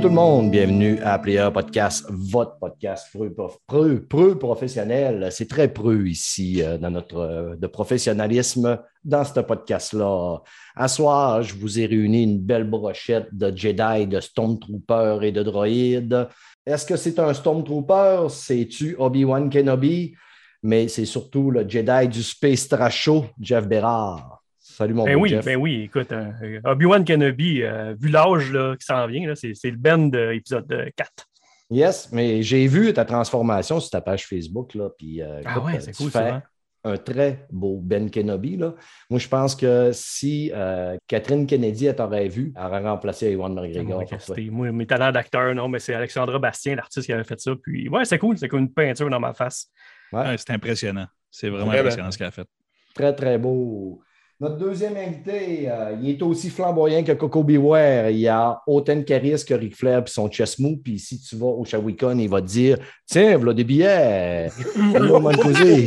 Salut tout le monde, bienvenue à Player Podcast, votre podcast preux, professionnel. C'est très preux ici euh, dans notre euh, de professionnalisme dans ce podcast-là. À soir, je vous ai réuni une belle brochette de Jedi, de Stormtroopers et de droïdes. Est-ce que c'est un Stormtrooper? C'est-tu Obi-Wan Kenobi? Mais c'est surtout le Jedi du Space Trash Show, Jeff Bérard. Salut mon ben oui, Jeff. ben oui, écoute, euh, Obi-Wan Kenobi, euh, vu l'âge là, qui s'en vient, là, c'est, c'est le Ben de épisode 4. Yes, mais j'ai vu ta transformation sur ta page Facebook. Là, puis, euh, Ah écoute, ouais, euh, c'est tu cool, fais ça. hein? un très beau Ben Kenobi. Là. Moi, je pense que si euh, Catherine Kennedy elle t'aurait vu, elle aurait remplacé Ewan McGregor. Moi, mes talents d'acteur, non, mais c'est Alexandra Bastien, l'artiste qui avait fait ça. Puis, ouais, c'est cool, c'est comme une peinture dans ma face. Ouais, Ouais, c'est impressionnant. C'est vraiment Vraiment. impressionnant ce qu'elle a fait. Très, très beau. Notre deuxième invité, euh, il est aussi flamboyant que Coco Beware. Il a autant de charisme que Ric Flair puis son chest mou. Puis si tu vas au Shawicon, il va te dire Tiens, voilà des billets. Hello, mon cousin.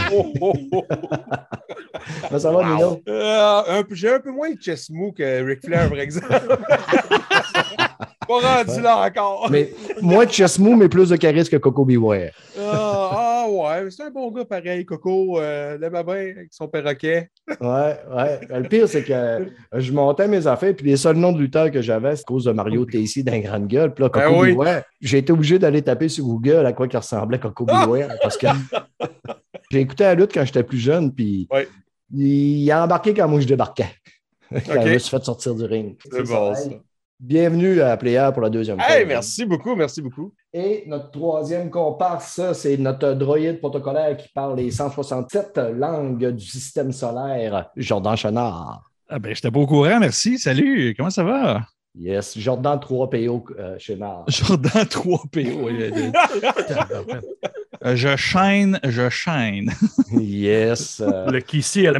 Ça va, Nino? Euh, J'ai un peu moins de chest mou que Ric Flair, par exemple. Pas rendu là encore. Mais moins de mais plus de charisme que Coco Beware. Ah, ah, ouais, c'est un bon gars pareil, Coco. Euh, L'aime bien avec son perroquet. Ouais, ouais. Le pire, c'est que je montais mes affaires, puis les seuls noms de lutteurs que j'avais, c'est à cause de Mario Tessy d'un grande gueule. Puis là, Coco Ben oui. Beware, j'ai été obligé d'aller taper sur Google à quoi qu'il ressemblait Coco Beware, parce que j'ai écouté la lutte quand j'étais plus jeune, puis Ouais. il a embarqué quand moi je débarquais. Quand je me suis fait sortir du ring. C'est bon, ça. Bienvenue à Player pour la deuxième fois. Hey, merci beaucoup, merci beaucoup. Et notre troisième comparse, c'est notre droïde protocolaire qui parle les 167 langues du système solaire, Jordan Chenard. Ah ben, j'étais pas au courant, merci. Salut, comment ça va? Yes, Jordan 3PO euh, Chenard. Jordan 3PO. ouais, ouais, ouais. Euh, je chaîne, je chaîne. Yes. euh, Le Kissy à la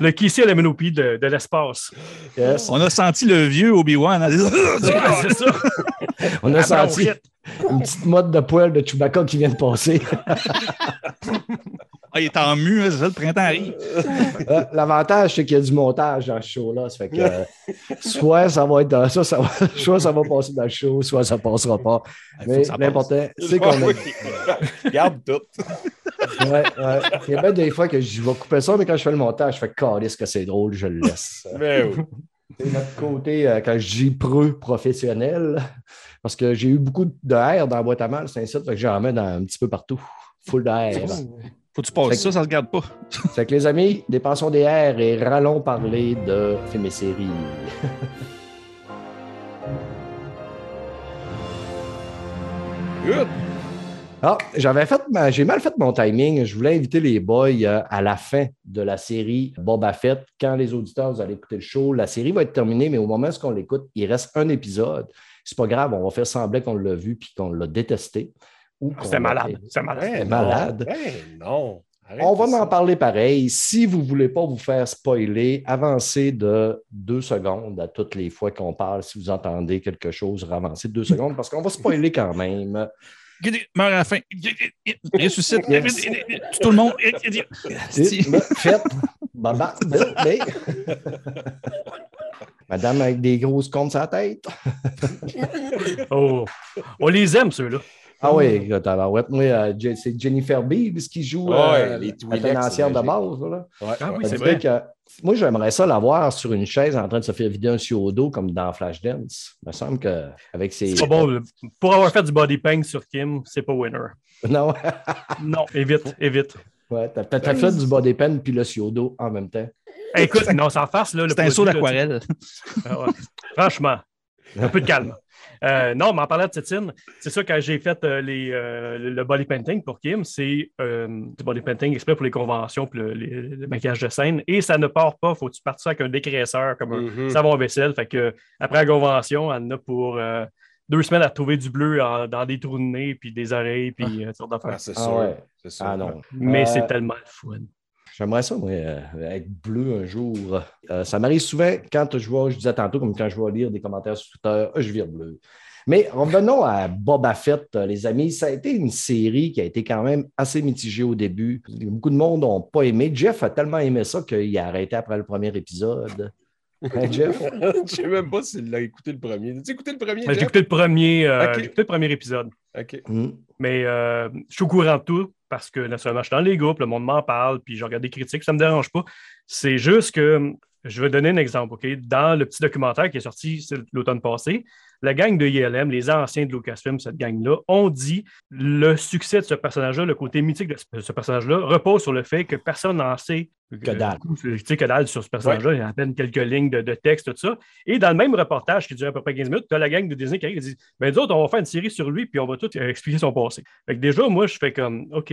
Le Kissy à la mélopie de, de l'espace. yes. On a senti le vieux Obi-Wan. Ouais, c'est ça. On a Ah, senti une petite mode de poil de Chewbacca qui vient de passer. Ah, il est en mu, hein, c'est ça, le printemps arrive. Euh, L'avantage, c'est qu'il y a du montage dans ce show-là. Ça fait que euh, soit ça va être dans ça, ça va, soit ça va passer dans le show, soit ça passera pas. Il Mais l'important, c'est qu'on. Oui. Garde tout. Ouais, ouais. Il y a bien des fois que je vais couper ça, mais quand je fais le montage, je fais calisse que c'est drôle, je le laisse. Mais oui. C'est notre côté, euh, quand je dis preux professionnel, parce que j'ai eu beaucoup de R dans la boîte à mal, c'est un site, fait que j'en mets dans, un petit peu partout. Full de R. Faut que tu passes ça, ça se garde pas. Fait que les amis, dépensons des R et rallons parler de films et séries. Good. Ah, j'avais fait ma- j'ai mal fait mon timing. Je voulais inviter les boys euh, à la fin de la série Boba Fett. Quand les auditeurs, vous allez écouter le show, la série va être terminée, mais au moment où on l'écoute, il reste un épisode. C'est pas grave, on va faire semblant qu'on l'a vu puis qu'on l'a détesté. C'était l'a- malade. C'était malade. Ben malade. non. Ben non. Arrête On va ça. en parler pareil. Si vous ne voulez pas vous faire spoiler, avancez de deux secondes à toutes les fois qu'on parle. Si vous entendez quelque chose, avancez de deux secondes parce qu'on va spoiler quand même. Meurt à la fin. Ressuscite. Yes. Tout le monde. Faites. Baba. Madame avec des grosses comptes sur la tête. Oh. On les aime, ceux-là. Ah oui, tabarouette. Moi, euh, c'est Jennifer Beebs qui joue Ouais, euh, les la c'est de base. Là. Ouais, Ah oui, c'est vrai. que moi, j'aimerais ça l'avoir sur une chaise en train de se faire vider un sur au dos comme dans Flashdance. Il me semble qu'avec ses. C'est pas bon. Pour avoir fait du body paint sur Kim, c'est pas winner. Non, Non, évite, évite. ouais, t'as peut-être fait du body pen puis le Siodo en même temps. Écoute, non, sans face, là. le C'est un saut d'aquarelle. Ah ouais. Franchement, un peu de calme. Euh, non, mais en parlant de tétine, c'est ça, quand j'ai fait euh, les, euh, le body painting pour Kim, c'est euh, du body painting exprès pour les conventions puis le, les- le maquillage de scène. Et ça ne part pas. Faut que tu partes ça avec un dégraisseur, comme un Mhm. savon vaisselle. Fait que après la convention, elle en a pour euh, deux semaines à trouver du bleu en- dans des trous de nez, puis des oreilles, puis euh, toutes sortes d'affaires. Ah, c'est Ah sûr. ouais. C'est sûr. Ah non. Mais Euh, c'est tellement le fun. J'aimerais ça, moi, euh, être bleu un jour. Euh, ça m'arrive souvent quand je vois, je disais tantôt, comme quand je vais lire des commentaires sur Twitter, euh, je vire bleu. Mais revenons à Boba Fett, les amis. Ça a été une série qui a été quand même assez mitigée au début. Beaucoup de monde n'ont pas aimé. Jeff a tellement aimé ça qu'il a arrêté après le premier épisode. Hein, Jeff? Je sais même pas s'il a écouté le premier. As-tu écouté le premier? J'ai Jeff? écouté le premier, euh, Ok. j'ai écouté le premier épisode. OK. Hmm. Mais euh, je suis au courant de tout parce que naturellement, je suis dans les groupes, le monde m'en parle, puis je regarde des critiques, ça ne me dérange pas. C'est juste que je vais donner un exemple, OK? Dans le petit documentaire qui est sorti l'automne passé, la gang de ILM, les anciens de Lucasfilm, cette gang-là, ont dit le succès de ce personnage-là, le côté mythique de ce, personnage-là, repose sur le fait que personne n'en sait Que dalle. tu sais, que dalle sur ce personnage-là. Il y a à peine quelques lignes de, de texte, tout ça. Et dans le même reportage qui dure à peu près 15 minutes, tu as la gang de Disney qui arrive et dit Ben, nous autres, on va faire une série sur lui, puis on va tout euh, expliquer son passé. Fait que déjà, moi, je fais comme OK,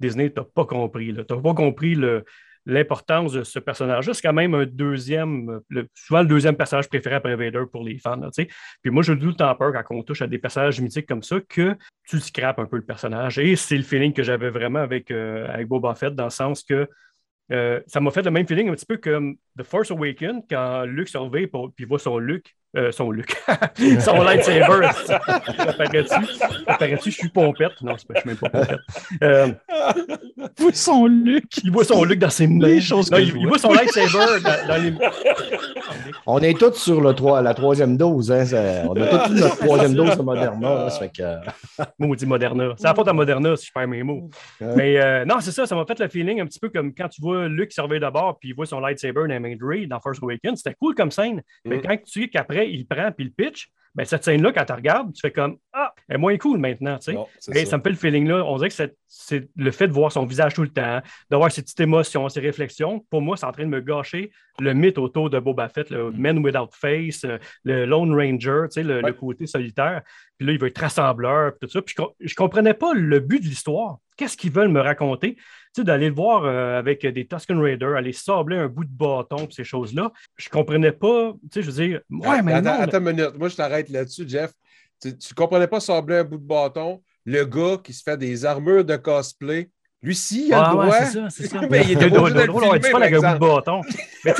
Disney, t'as pas compris. Tu n'as pas compris le- l'importance de ce personnage-là. C'est quand même un deuxième, souvent le deuxième personnage préféré après Vader pour les fans. Puis moi, je doute le peur quand on touche à des personnages mythiques comme ça que tu scrapes un peu le personnage. Et c'est le feeling que j'avais vraiment avec, euh, avec Boba Fett, dans le sens que euh, ça m'a fait le même feeling un petit peu comme The Force Awakens quand Luke se réveille pour- puis il voit son Luke, euh, son Luke, son lightsaber. Apparaît-tu? Apparaît-tu? Je suis pompette. Non, c'est pas- je suis même pas pompette. Euh, Où son Luc? il voit son Luke dans ses mains. Les choses Non, que il, il voit son lightsaber dans, dans les. On est tous sur le trois- la troisième dose. Hein, ça- on a tous notre troisième dose de Moderna. là, ça fait que, Maudit Moderna. C'est la faute à Moderna si je perds mes mots. Mais euh, non, c'est ça, ça m'a fait le feeling un petit peu comme quand tu vois se réveille d'abord puis il voit son lightsaber dans la main de Rey dans First Awakens. C'était cool comme scène. Mais Mm. quand tu sais qu'après, il prend puis il pitch, ben, cette scène-là, quand tu regardes, tu fais comme Ah, elle est moins cool maintenant. tu sais. Non, c'est Mais ça. ça me fait le feeling-là. On dirait que c'est- le fait de voir son visage tout le temps, d'avoir ses petites émotions, ses réflexions. Pour moi, c'est en train de me gâcher le mythe autour de Boba Fett, le Man Without Face, euh, le Lone Ranger, tu sais, le, Ouais. le côté solitaire. Puis là, il veut être rassembleur, puis tout ça. Puis je, je comprenais pas le but de l'histoire. Qu'est-ce qu'ils veulent me raconter? Tu sais, d'aller le voir euh, avec des Tusken Raiders, aller sabler un bout de bâton, ces choses-là. Je comprenais pas. Tu sais, je veux dire, ouais, mais attends, non, attends une minute. Moi, je t'arrête là-dessus, Jeff. Tu, tu comprenais pas sabler un bout de bâton. Le gars qui se fait des armures de cosplay, lui, si, il a Ah le ouais, droit. c'est ça, c'est ça. Mais il était C'est pas drôle, drôle, avec un bout de bâton. Mais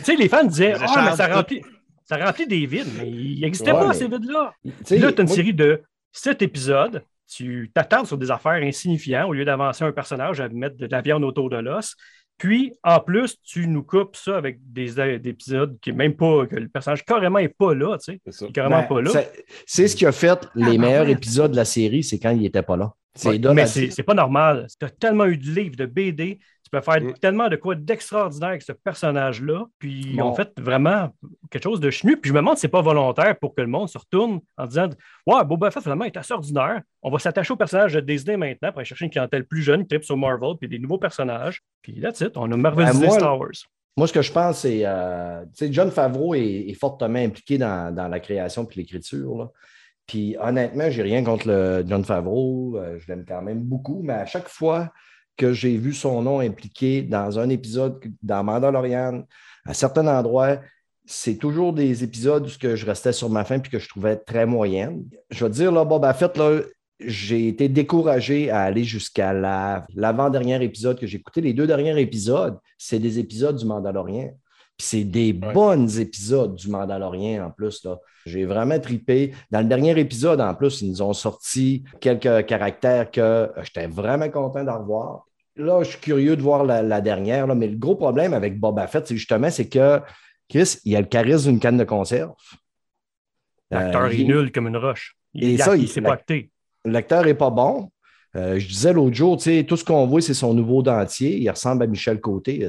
tu sais, les fans disaient Ah, mais ça remplit, ça remplit des vides. Mais il n'existait Ouais, pas mais- ces vides-là. là, tu as une moi- série de sept épisodes. Tu t'attardes sur des affaires insignifiantes au lieu d'avancer un personnage à mettre de la viande autour de l'os. Puis, en plus, tu nous coupes ça avec des, des épisodes qui est même pas, que le personnage carrément n'est pas là, tu sais. C'est ça. Il est carrément Ben, pas là. c'est- ce qui a fait les Ah, meilleurs épisodes de la série, c'est quand il n'était pas là. Ouais, mais c'est pas normal. Tu as tellement eu de livres, de BD, tu peux faire tellement de quoi d'extraordinaire avec ce personnage-là. Puis ils ont fait vraiment quelque chose de chenu. Puis je me demande si c'est pas volontaire pour que le monde se retourne en disant Ouais, Boba Fett finalement est assez ordinaire. On va s'attacher au personnage de Disney maintenant pour aller chercher une clientèle plus jeune qui tripe sur Marvel puis des nouveaux personnages. Puis that's it. On a marvelisé Ben, moi, Star Wars. Moi, ce que je pense, c'est. euh, John Favreau est, est fortement impliqué dans, dans la création et l'écriture. là. Puis honnêtement, j'ai rien contre le John Favreau. euh, je l'aime quand même beaucoup, mais à chaque fois que j'ai vu son nom impliqué dans un épisode dans Mandalorian, à certains endroits, c'est toujours des épisodes où je restais sur ma faim puis que je trouvais très moyenne. Je vais te dire, là, Boba Fett, là, j'ai été découragé à aller jusqu'à la- l'avant-dernier épisode que j'ai écouté. Les deux derniers épisodes, c'est des épisodes du Mandalorien. Puis c'est des Ouais. bons épisodes du Mandalorien en plus. là. J'ai vraiment tripé. Dans le dernier épisode, en plus, ils nous ont sorti quelques caractères que euh, j'étais vraiment content d'en revoir. Là, je suis curieux de voir la, la dernière, là, mais le gros problème avec Boba Fett, c'est justement c'est que Chris, il a le charisme d'une canne de conserve. L'acteur Euh, est il- nul comme une roche. Il, Et il, ça, il il- s'est pas acté. L'acteur n'est pas bon. Euh, je disais l'autre jour, tu sais, tout ce qu'on voit, c'est son nouveau dentier. Il ressemble à Michel Côté.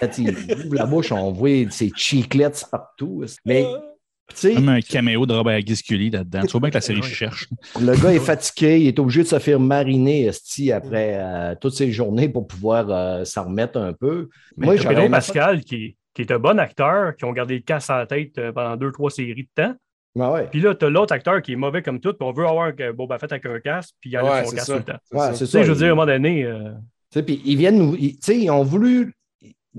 Quand il ouvre la bouche, on voit ses chiclettes partout. Mais, tu sais, Comme un caméo de Robert Guisculi là-dedans. Tu vois bien que la série cherche. le gars est fatigué. Il est obligé de se faire mariner esti, après euh, toutes ces journées pour pouvoir euh, s'en remettre un peu. Mais Moi, Pedro. Pascal, qui, qui est un bon acteur, qui ont gardé le casse à la tête euh, pendant deux, trois séries de temps. Ouais, ouais. Puis là, t'as l'autre acteur qui est mauvais comme tout, puis on veut avoir un Boba Fett avec un casque, puis il y en a Ouais, son casque ça. tout le temps. C'est Ouais, ça. c'est Tu sais, ça. je veux dire, à un moment donné, euh, tu sais, puis ils viennent nous. tu ils ont voulu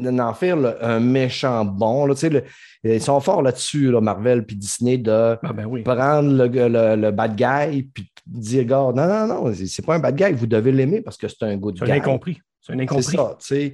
en faire un méchant bon. Là, tu sais, le- ils sont forts là-dessus, là, Marvel puis Disney, de ah ben oui. prendre le, le- le bad guy puis dire, gars, non, non, non, c'est c'est pas un bad guy, vous devez l'aimer parce que c'est un good C'est guy. un incompris. C'est un C'est incompris. ça, tu sais. Ouais,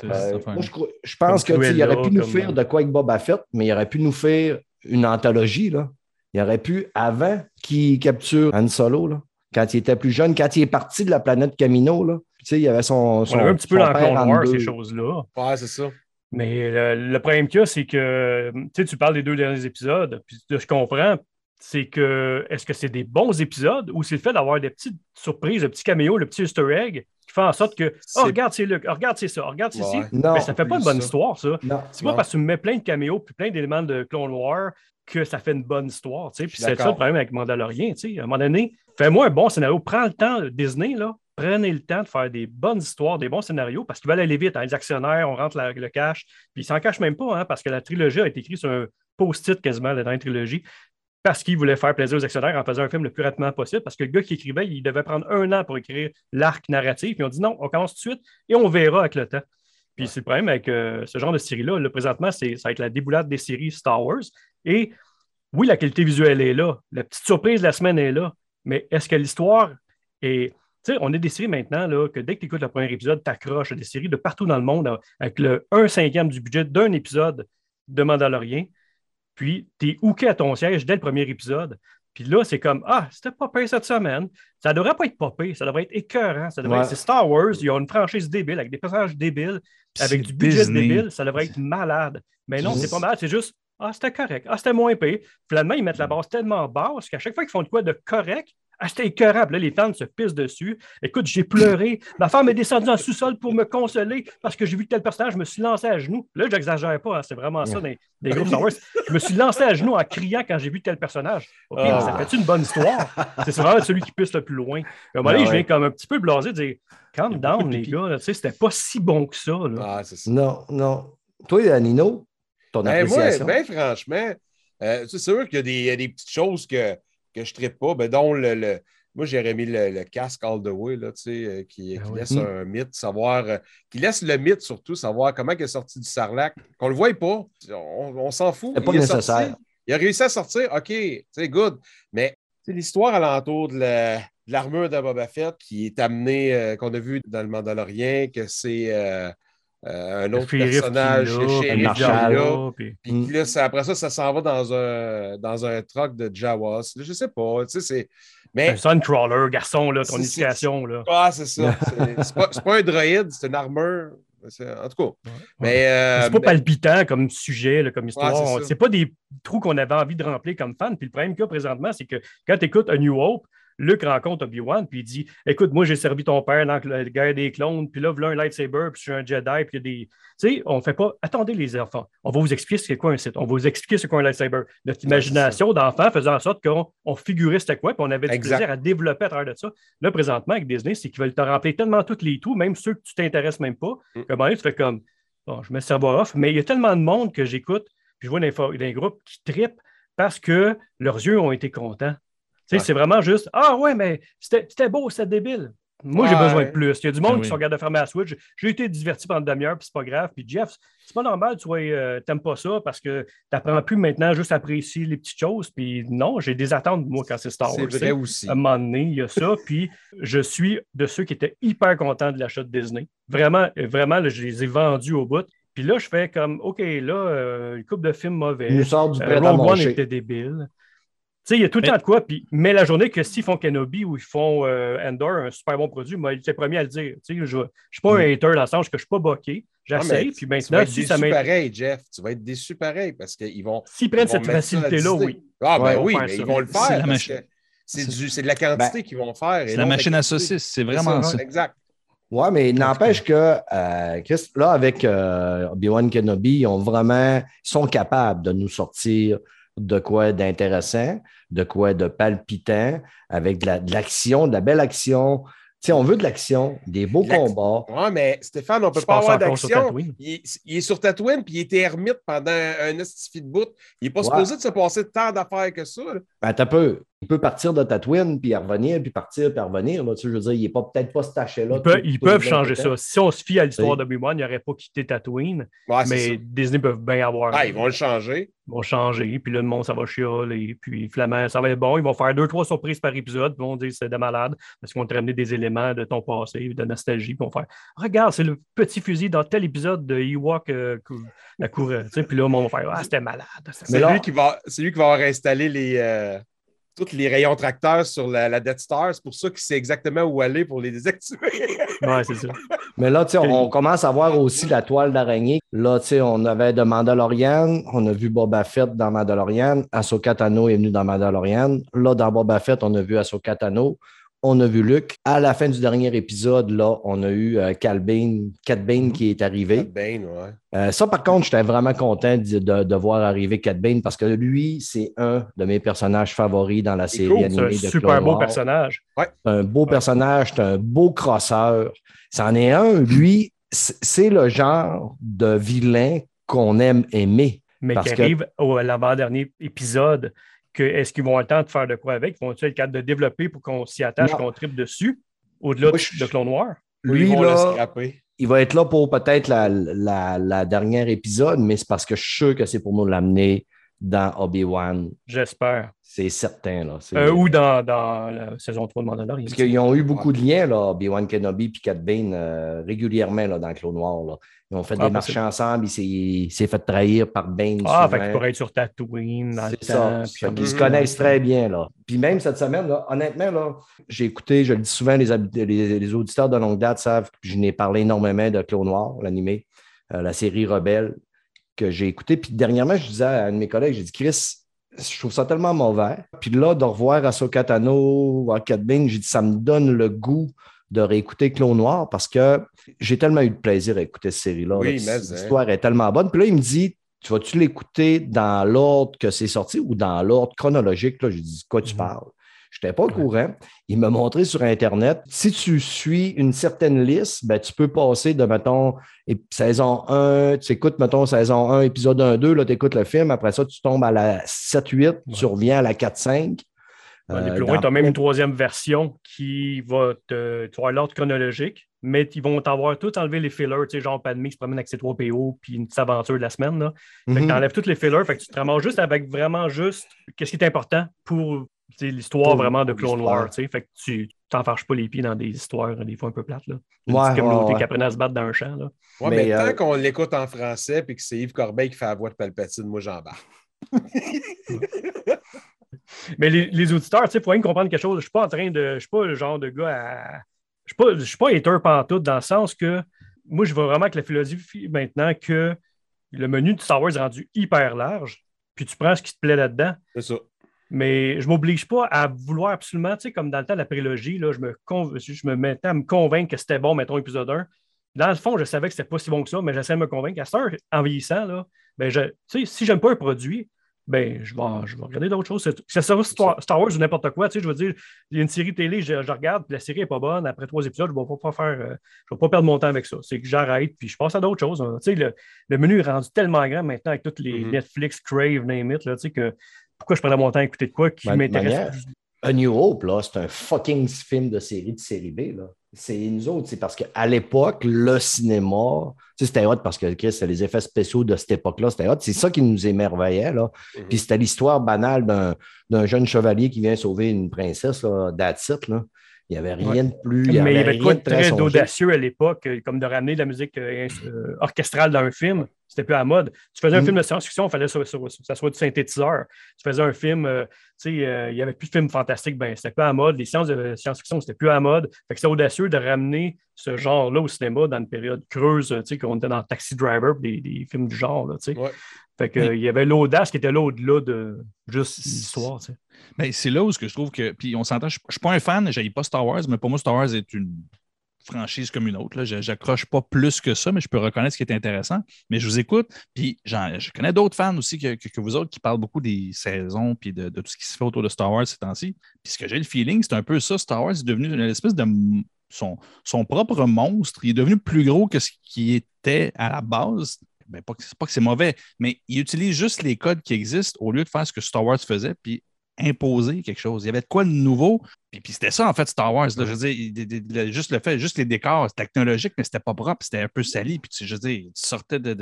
c'est- Euh, c'est moi, je, crois- je pense qu'il aurait pu nous comme- faire de quoi avec Boba Fett, mais il aurait pu nous faire une anthologie. Là. Il aurait pu, avant qu'il capture Han Solo, là, quand il était plus jeune, quand il est parti de la planète Camino, là, sais, il y avait son. son On a vu un petit peu Wars, deux. ces choses-là. Ouais, c'est ça. Mais le, le problème qu'il y a, c'est que, tu sais, tu parles des deux derniers épisodes, puis de ce que je comprends, c'est que, est-ce que c'est des bons épisodes ou c'est le fait d'avoir des petites surprises, le petit caméo, le petit easter egg, qui fait en sorte que, oh, regarde, c'est Luc, oh, regarde, c'est ça, oh, regarde, c'est ci. Non, Mais ça fait pas une bonne ça. histoire, ça. non. C'est pas parce que tu me mets plein de caméos puis plein d'éléments de Clone Wars que ça fait une bonne histoire. tu sais. Puis c'est ça le problème avec Mandalorian. tu sais. À un moment donné, fais-moi un bon scénario. Prends le temps, Disney, là, prenez le temps de faire des bonnes histoires, des bons scénarios, parce qu'ils veulent aller vite. hein. Les actionnaires, on rentre la- le cash. Puis ils s'en cachent même pas, hein, parce que la trilogie a été écrite sur un post-it quasiment, la dernière trilogie, parce qu'ils voulaient faire plaisir aux actionnaires en faisant un film le plus rapidement possible, parce que le gars qui écrivait, il devait prendre un an pour écrire l'arc narratif. Puis on dit non, on commence tout de suite et on verra avec le temps. Puis c'est le problème avec euh, ce genre de série-là. Là, présentement, c'est, ça va être la déboulade des séries Star Wars. Et oui, la qualité visuelle est là. La petite surprise de la semaine est là. Mais est-ce que l'histoire est. Sais, on est des séries maintenant là, que dès que tu écoutes le premier épisode, tu accroches des séries de partout dans le monde euh, avec le 1 cinquième du budget d'un épisode de Mandalorian. Puis tu es hooké à ton siège dès le premier épisode. Puis là, c'est comme Ah, c'était pas payé cette semaine. Ça devrait pas être popé, ça devrait être écœurant. Ça devrait Ouais. être c'est Star Wars, il y a une franchise débile avec des personnages débiles avec du budget Disney. débile, ça devrait être malade. Mais non, C'est- c'est pas malade, c'est juste Ah, c'était correct. Ah, c'était moins payé. Finalement, ils mettent la base tellement basse qu'à chaque fois qu'ils font de quoi de correct, ah, c'était là, les fans se pissent dessus. Écoute, j'ai pleuré. Ma femme est descendue en sous-sol pour me consoler parce que j'ai vu tel personnage. Je me suis lancé à genoux. Là, j'exagère pas. hein, c'est vraiment ça des, des groupes Star Wars. Je me suis lancé à genoux en criant quand j'ai vu tel personnage. OK, Ah. ça fait une bonne histoire? c'est vraiment celui qui pisse le plus loin. À un moment donné, Ah je viens comme un petit peu blasé de dire Calm down, les gars. Tu sais, c'était pas si bon que ça. là. Ah, c'est ça. Non, non. Toi, Nino, ton Ben, moi, appréciation? ben, franchement, euh, c'est sûr qu'il y a des petites choses que, que je ne tripe pas, ben, dont le. le- moi, j'aurais mis le, le casque all the way, là, tu sais, euh, qui, Ben qui oui. laisse un mythe, savoir, euh, qui laisse le mythe surtout, savoir comment il est sorti du sarlac, qu'on ne le voit pas, on, on s'en fout. C'est pas Il nécessaire. sorti, il a réussi à sortir, OK, c'est good, mais l'histoire alentour de la- de l'armure de Boba Fett qui est amenée, euh, qu'on a vu dans le Mandalorien, que c'est euh, un autre personnage, puis là. puis- Puis Mm. là, ça- après ça, ça s'en va dans un, dans un truck de Jawas. Je sais pas, tu sais, c'est... Mais, Un Suncrawler, garçon, là, ton éducation. Là. ah, c'est ça. C'est- pas, c'est pas un droïde, c'est une armure. En tout cas. Mais, euh, c'est pas mais- palpitant comme sujet, là, comme histoire. Ouais, c'est pas des trous qu'on avait envie de remplir comme fan. Puis le problème qu'il y a présentement, c'est que quand tu écoutes A New Hope, Luke rencontre Obi-Wan, puis il dit Écoute, moi, j'ai servi ton père dans la guerre des clones, puis là, voilà un lightsaber, puis je suis un Jedi, puis il y a des. Tu sais, on fait pas. Attendez, les enfants, on va vous expliquer c'est quoi un site, on va vous expliquer c'est quoi un lightsaber. Notre imagination d'enfant faisait en sorte qu'on on figurait c'était quoi, puis on avait du Exact. plaisir à développer à travers de ça. Là, présentement, avec Disney, c'est qu'ils veulent te remplir tellement tous les trous, même ceux que tu t'intéresses même pas, Mm. moment donné, tu fais comme Bon, je mets le cerveau off, mais il y a tellement de monde que j'écoute, puis je vois les groupes qui trippent parce que leurs yeux ont été contents. Tu sais, Ouais. c'est vraiment juste Ah ouais, mais c'était beau, c'était débile. Moi, j'ai besoin de plus. Il y a du monde qui se regarde de fermer la Switch. J'ai été diverti pendant une demi-heure, puis c'est pas grave. Puis Jeff, c'est pas normal, tu sois, euh, t'aimes pas ça parce que tu n'apprends plus maintenant juste à apprécier les petites choses. Puis non, j'ai des attentes, moi, quand c'est Star Wars. c'est vrai aussi. À un moment donné, il y a ça. Puis je suis de ceux qui étaient hyper contents de l'achat de Disney. Vraiment, vraiment, là, je les ai vendus au bout. Puis là, je fais comme, OK, là, euh, une couple de films mauvais. Il nous sort du Euh, Rogue One était débile. Tu sais, il y a tout le Mais- temps de quoi. Puis, mais la journée que s'ils font Kenobi ou ils font euh, Endor, un super bon produit, moi, il était premier à le dire. Tu sais, je ne suis pas un hater dans le sens que je ne suis pas boqué. Ah, J'essaye. Puis tu vas maintenant, être si déçu ça pareil, Jeff. Tu vas être déçu pareil parce qu'ils vont. S'ils ils prennent vont cette mettre ça à facilité-là, oui. Ah, ben oui, mais ils vont le C'est faire. la parce machine. que C'est du- c'est de la quantité qu'ils vont faire. et C'est la machine à saucisses, c'est vraiment ça. Exact. Ouais, mais il n'empêche que, euh, Chris, là, avec euh, Obi-Wan Kenobi, ils ont vraiment, ils sont capables de nous sortir de quoi d'intéressant, de quoi de palpitant, avec de la- de l'action, de, la belle action. Tu sais, on veut de l'action, des beaux combats. Ouais, mais Stéphane, on peut Je pas avoir d'action. Il, est- il est sur Tatooine, puis il était ermite pendant un estifi de bout. Il n'est pas Ouais. supposé de se passer tant d'affaires que ça. là. Ben, t'as peu. Il peut partir de Tatooine, puis revenir, puis partir, puis revenir. Là, tu sais, je veux dire, il n'est pas peut-être pas staché là. Ils, peuvent- ils changer ça. Si on se fie à l'histoire Oui. d'Obi-Wan, il n'aurait pas quitté Tatooine, Ouais, mais. Disney peuvent bien avoir. Ah, ils vont le changer. Ils vont changer, puis là, le monde, ça va chialer, puis finalement, ça va être bon. Ils vont faire deux, trois surprises par épisode, puis ils vont dire c'est de malade, parce qu'ils vont te ramener des éléments de ton passé, de nostalgie, puis ils vont faire Regarde, c'est le petit fusil dans tel épisode de Ewok, euh, la cour, tu sais, puis là, le monde va faire Ah, c'était malade. C'est lui, qui va, c'est lui qui va avoir installé les, euh, tous les rayons tracteurs sur la, la Death Star. C'est pour ça qu'il sait exactement où aller pour les désactiver. Ouais, c'est ça. Mais là, tu sais, on commence à voir aussi la toile d'araignée. Là, tu sais, on avait de Mandalorian, on a vu Boba Fett dans Mandalorian, Ahsoka Tano est venu dans Mandalorian. Là, dans Boba Fett, on a vu Ahsoka Tano, on a vu Luke. À la fin du dernier épisode, là, on a eu euh, Cal Bane, Cat Bane qui est arrivé. Bane, ouais. Euh, ça, par contre, j'étais vraiment content de, de- de voir arriver Cat Bane parce que lui, c'est un de mes personnages favoris dans la série cool, animée un de super Clone beau personnage. C'est un beau personnage, c'est un beau crosseur. C'en est un, lui, c'est le genre de vilain qu'on aime aimer. Mais qui que- arrive au à l'avant-dernier épisode, est-ce qu'ils vont avoir le temps de faire de quoi avec? Vont-ils être capables de développer pour qu'on s'y attache, qu'on tripe dessus, au-delà de, je- de Clone Noir? Ou ils Lui, vont le là, il va être là pour peut-être la, la, la dernière épisode, mais c'est parce que je suis sûr que c'est pour nous l'amener dans Obi-Wan. J'espère. C'est certain. Là. Euh, ou dans, dans la saison 3 de Mandalorian. Parce qu'ils ont eu beaucoup de liens, là, Obi-Wan Kenobi et Cat Bane, euh, régulièrement là, dans Clone Noir. Là. Ils ont fait Ah, des marchés ensemble, il s'est- fait trahir par Bane. Ah, souvent. fait qu'il pourrait être sur Tatooine dans le C'est temps. puis qu'ils se connaissent très bien. Là. Puis même cette semaine, là, honnêtement, là, j'ai écouté, je le dis souvent, les, hab- les, les auditeurs de longue date savent, puis je n'ai parlé énormément de Clone Noir, l'animé, euh, la série Rebelle, que j'ai écouté. Puis dernièrement, je disais à un de mes collègues, j'ai dit, Chris, je trouve ça tellement mauvais. Puis là, de revoir Ahsoka Tano, Cat Bane, j'ai dit, ça me donne le goût de réécouter Clone Noir parce que j'ai tellement eu de plaisir à écouter cette série-là. Oui, hein. L'histoire est tellement bonne. Puis là, il me dit, tu vas-tu l'écouter dans l'ordre que c'est sorti ou dans l'ordre chronologique? Là, j'ai dit, de quoi tu Mhm. parles? Je n'étais pas au courant. Il m'a montré sur Internet, si tu suis une certaine liste, ben, tu peux passer de, mettons, saison 1, tu écoutes, mettons, saison 1, épisode 1, 2, là, tu écoutes le film. Après ça, tu tombes à la 7-8, tu reviens à la 4-5. On est plus loin, tu as même une troisième version qui va te. Tu vas l'ordre chronologique, mais ils vont t'avoir tout enlevé les fillers, tu sais, genre Padmé qui se promène avec ses 3 PO, puis une petite aventure de la semaine. Là. Fait que Mhm. tu enlèves tous les fillers, fait que tu te ramasses juste avec vraiment juste qu'est-ce qui est important pour l'histoire Pour- vraiment de Clone. Wars. tu sais. Fait que tu t'enfarges pas les pieds dans des histoires, des fois un peu plates. Là. Une Ouais, petite communauté ouais, ouais. qui apprennent à se battre dans un champ. Là. Ouais, Mais, mais, euh, tant qu'on l'écoute en français et que c'est Yves Corbeil qui fait la voix de Palpatine, moi j'embarque. Mais les, les auditeurs, tu sais, il faut bien comprendre quelque chose. Je suis pas en train de. Je suis pas le genre de gars à. Je suis pas, je suis pas hater pantoute dans le sens que moi, je vois vraiment que la philosophie maintenant que le menu de Star Wars est rendu hyper large, puis tu prends ce qui te plaît là-dedans. C'est ça. Mais je m'oblige pas à vouloir absolument, tu sais, comme dans le temps de la prélogie, là, je, me conv- je me mettais à me convaincre que c'était bon, mettons, épisode 1. Dans le fond, je savais que c'était pas si bon que ça, mais j'essayais de me convaincre. À cette heure, en vieillissant, là, ben, je, tu sais, si j'aime pas un produit, ben, je vais, je vais regarder d'autres choses. C'est- soit Star, Star Wars ou n'importe quoi, tu sais, je veux dire, il y a une série télé, je, je regarde, puis la série n'est pas bonne. Après trois épisodes, je ne vais pas faire, euh, je vais pas perdre mon temps avec ça. C'est que j'arrête, puis je passe à d'autres choses. hein. Tu sais, le, le menu est rendu tellement grand maintenant avec toutes les Mhm. Netflix, Crave, name it, là, tu sais, que pourquoi je prendrais mon temps à écouter de quoi qui Ben, m'intéresse? A New Hope, là, c'est un fucking film de série de série B. Là. C'est nous autres, c'est parce qu'à l'époque, le cinéma, tu sais, c'était hot parce que Chris, c'était les effets spéciaux de cette époque-là, c'était hot. C'est ça qui nous émerveillait. Là. Mhm. Puis c'était l'histoire banale d'un, d'un jeune chevalier qui vient sauver une princesse, là, that's it, là. Il n'y avait rien de plus. Mais il y avait quoi de très audacieux à l'époque, euh, comme de ramener de la musique euh, euh, orchestrale dans un film. C'était plus à la mode. Tu faisais un Mm. film de science-fiction, il fallait que ça, soit du synthétiseur. Tu faisais un film, euh, tu sais, euh, il n'y avait plus de films fantastiques, ben, c'était plus à la mode. Les sciences de science-fiction, c'était plus à la mode. Fait que c'était audacieux de ramener ce genre-là au cinéma dans une période creuse, euh, tu sais, qu'on était dans Taxi Driver, des, des films du genre, là, tu sais. Ouais. Fait que, euh, il y avait l'audace qui était là au-delà de juste l'histoire, tu sais. Ben, c'est là où ce que je trouve que. Puis on s'entend, je ne suis pas un fan, je pas Star Wars, mais pour moi, Star Wars est une franchise comme une autre. Je n'accroche pas plus que ça, mais je peux reconnaître ce qui est intéressant. Mais je vous écoute, puis je connais d'autres fans aussi que, vous autres qui parlent beaucoup des saisons puis de, tout ce qui se fait autour de Star Wars ces temps-ci. Puis ce que j'ai le feeling, c'est un peu ça. Star Wars est devenu une espèce de son, propre monstre. Il est devenu plus gros que ce qui était à la base. Ben, pas, que, pas que c'est mauvais, mais il utilise juste les codes qui existent au lieu de faire ce que Star Wars faisait, puis imposer quelque chose. Il y avait de quoi de nouveau. Puis, puis c'était ça, en fait, Star Wars. Là, je veux dire, juste le fait, juste les décors, c'était technologique, mais c'était pas propre, c'était un peu sali. Puis tu, je veux dire, tu sortais de,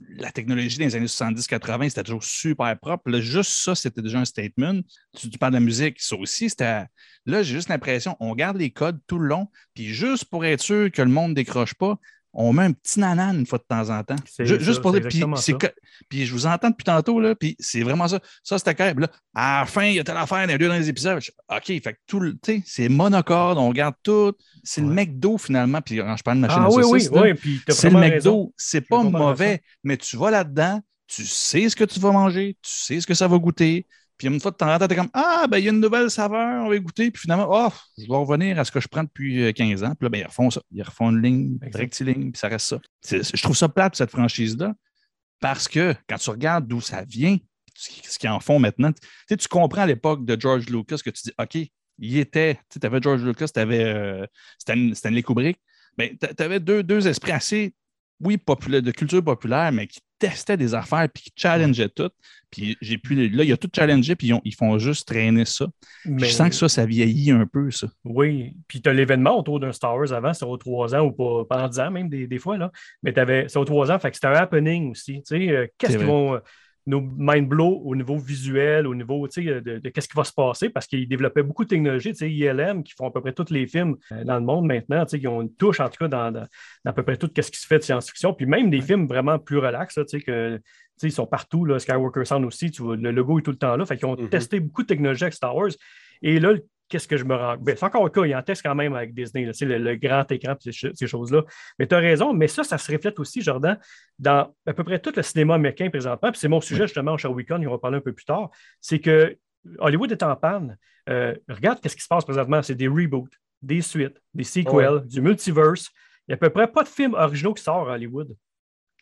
la technologie des années 70-80, c'était toujours super propre. Là, juste ça, c'était déjà un statement. Tu, tu, parles de la musique, ça aussi, c'était. Là, j'ai juste l'impression, on garde les codes tout le long, puis juste pour être sûr que le monde décroche pas, on met un petit nanan une fois de temps en temps. Juste pour dire. Puis, je vous entends depuis tantôt, là, puis c'est vraiment ça. Ça, c'était quand Là, à la fin, il y a telle affaire dans les deux dans les épisodes. OK, fait que tout le. c'est monocorde, on regarde tout. C'est le McDo finalement. Puis quand je parle de machine ah, à oui, oui, oui, puis C'est le McDo. C'est pas mauvais, mais tu vas là-dedans, tu sais ce que tu vas manger, tu sais ce que ça va goûter. Puis une fois de temps en temps, t'es comme Ah, ben il y a une nouvelle saveur, on va goûter. Puis finalement, oh, je vais revenir à ce que je prends depuis 15 euh, ans. Puis là, ben, ils refont ça. Ils refont une ligne, rectiligne, puis ça reste ça. Je trouve ça plate, cette franchise-là, parce que quand tu regardes d'où ça vient, ce qu'ils en font maintenant, tu comprends à l'époque de George Lucas que tu dis OK, il était, tu avais George Lucas, tu avais euh, Stanley Kubrick. Ben, tu avais deux, deux esprits assez oui, de culture populaire, mais qui testait des affaires puis qui challengeait tout. Puis j'ai pu. Là, il y a tout challengé, puis ils, font juste traîner ça. Je sens que ça, ça vieillit un peu, ça. Oui. Puis tu as l'événement autour d'un Star Wars avant, c'est aux trois ans ou pas, pendant dix ans même, des, fois. Là. Mais c'est aux trois ans, fait que c'était un happening aussi. Tu sais, euh, qu'est-ce qu'ils vont nos mind blow au niveau visuel, au niveau de, de qu'est-ce qui va se passer, parce qu'ils développaient beaucoup de technologies, ILM, qui font à peu près tous les films euh, dans le monde maintenant, qui ont une touche, en tout cas, dans, à peu près tout ce qui se fait de science-fiction, puis même des films vraiment plus relax, que ils sont partout, là, Skywalker Sound aussi, tu vois, le logo est tout le temps là. Fait qu'ils ont mm-hmm. testé beaucoup de technologies avec Star Wars. Et là, qu'est-ce que je me rends. Ben, c'est encore le cas, il en teste quand même avec Disney, le, le, grand écran, ces, ces choses-là. Mais tu as raison, mais ça, ça se reflète aussi, Jordan, dans à peu près tout le cinéma américain présentement. Puis c'est mon sujet justement au Show Weekend, on va parler un peu plus tard. C'est que Hollywood est en panne. Euh, regarde qu'est-ce qui se passe présentement. C'est des reboots, des suites, des sequels, du multiverse. Il n'y a à peu près pas de films originaux qui sortent à Hollywood.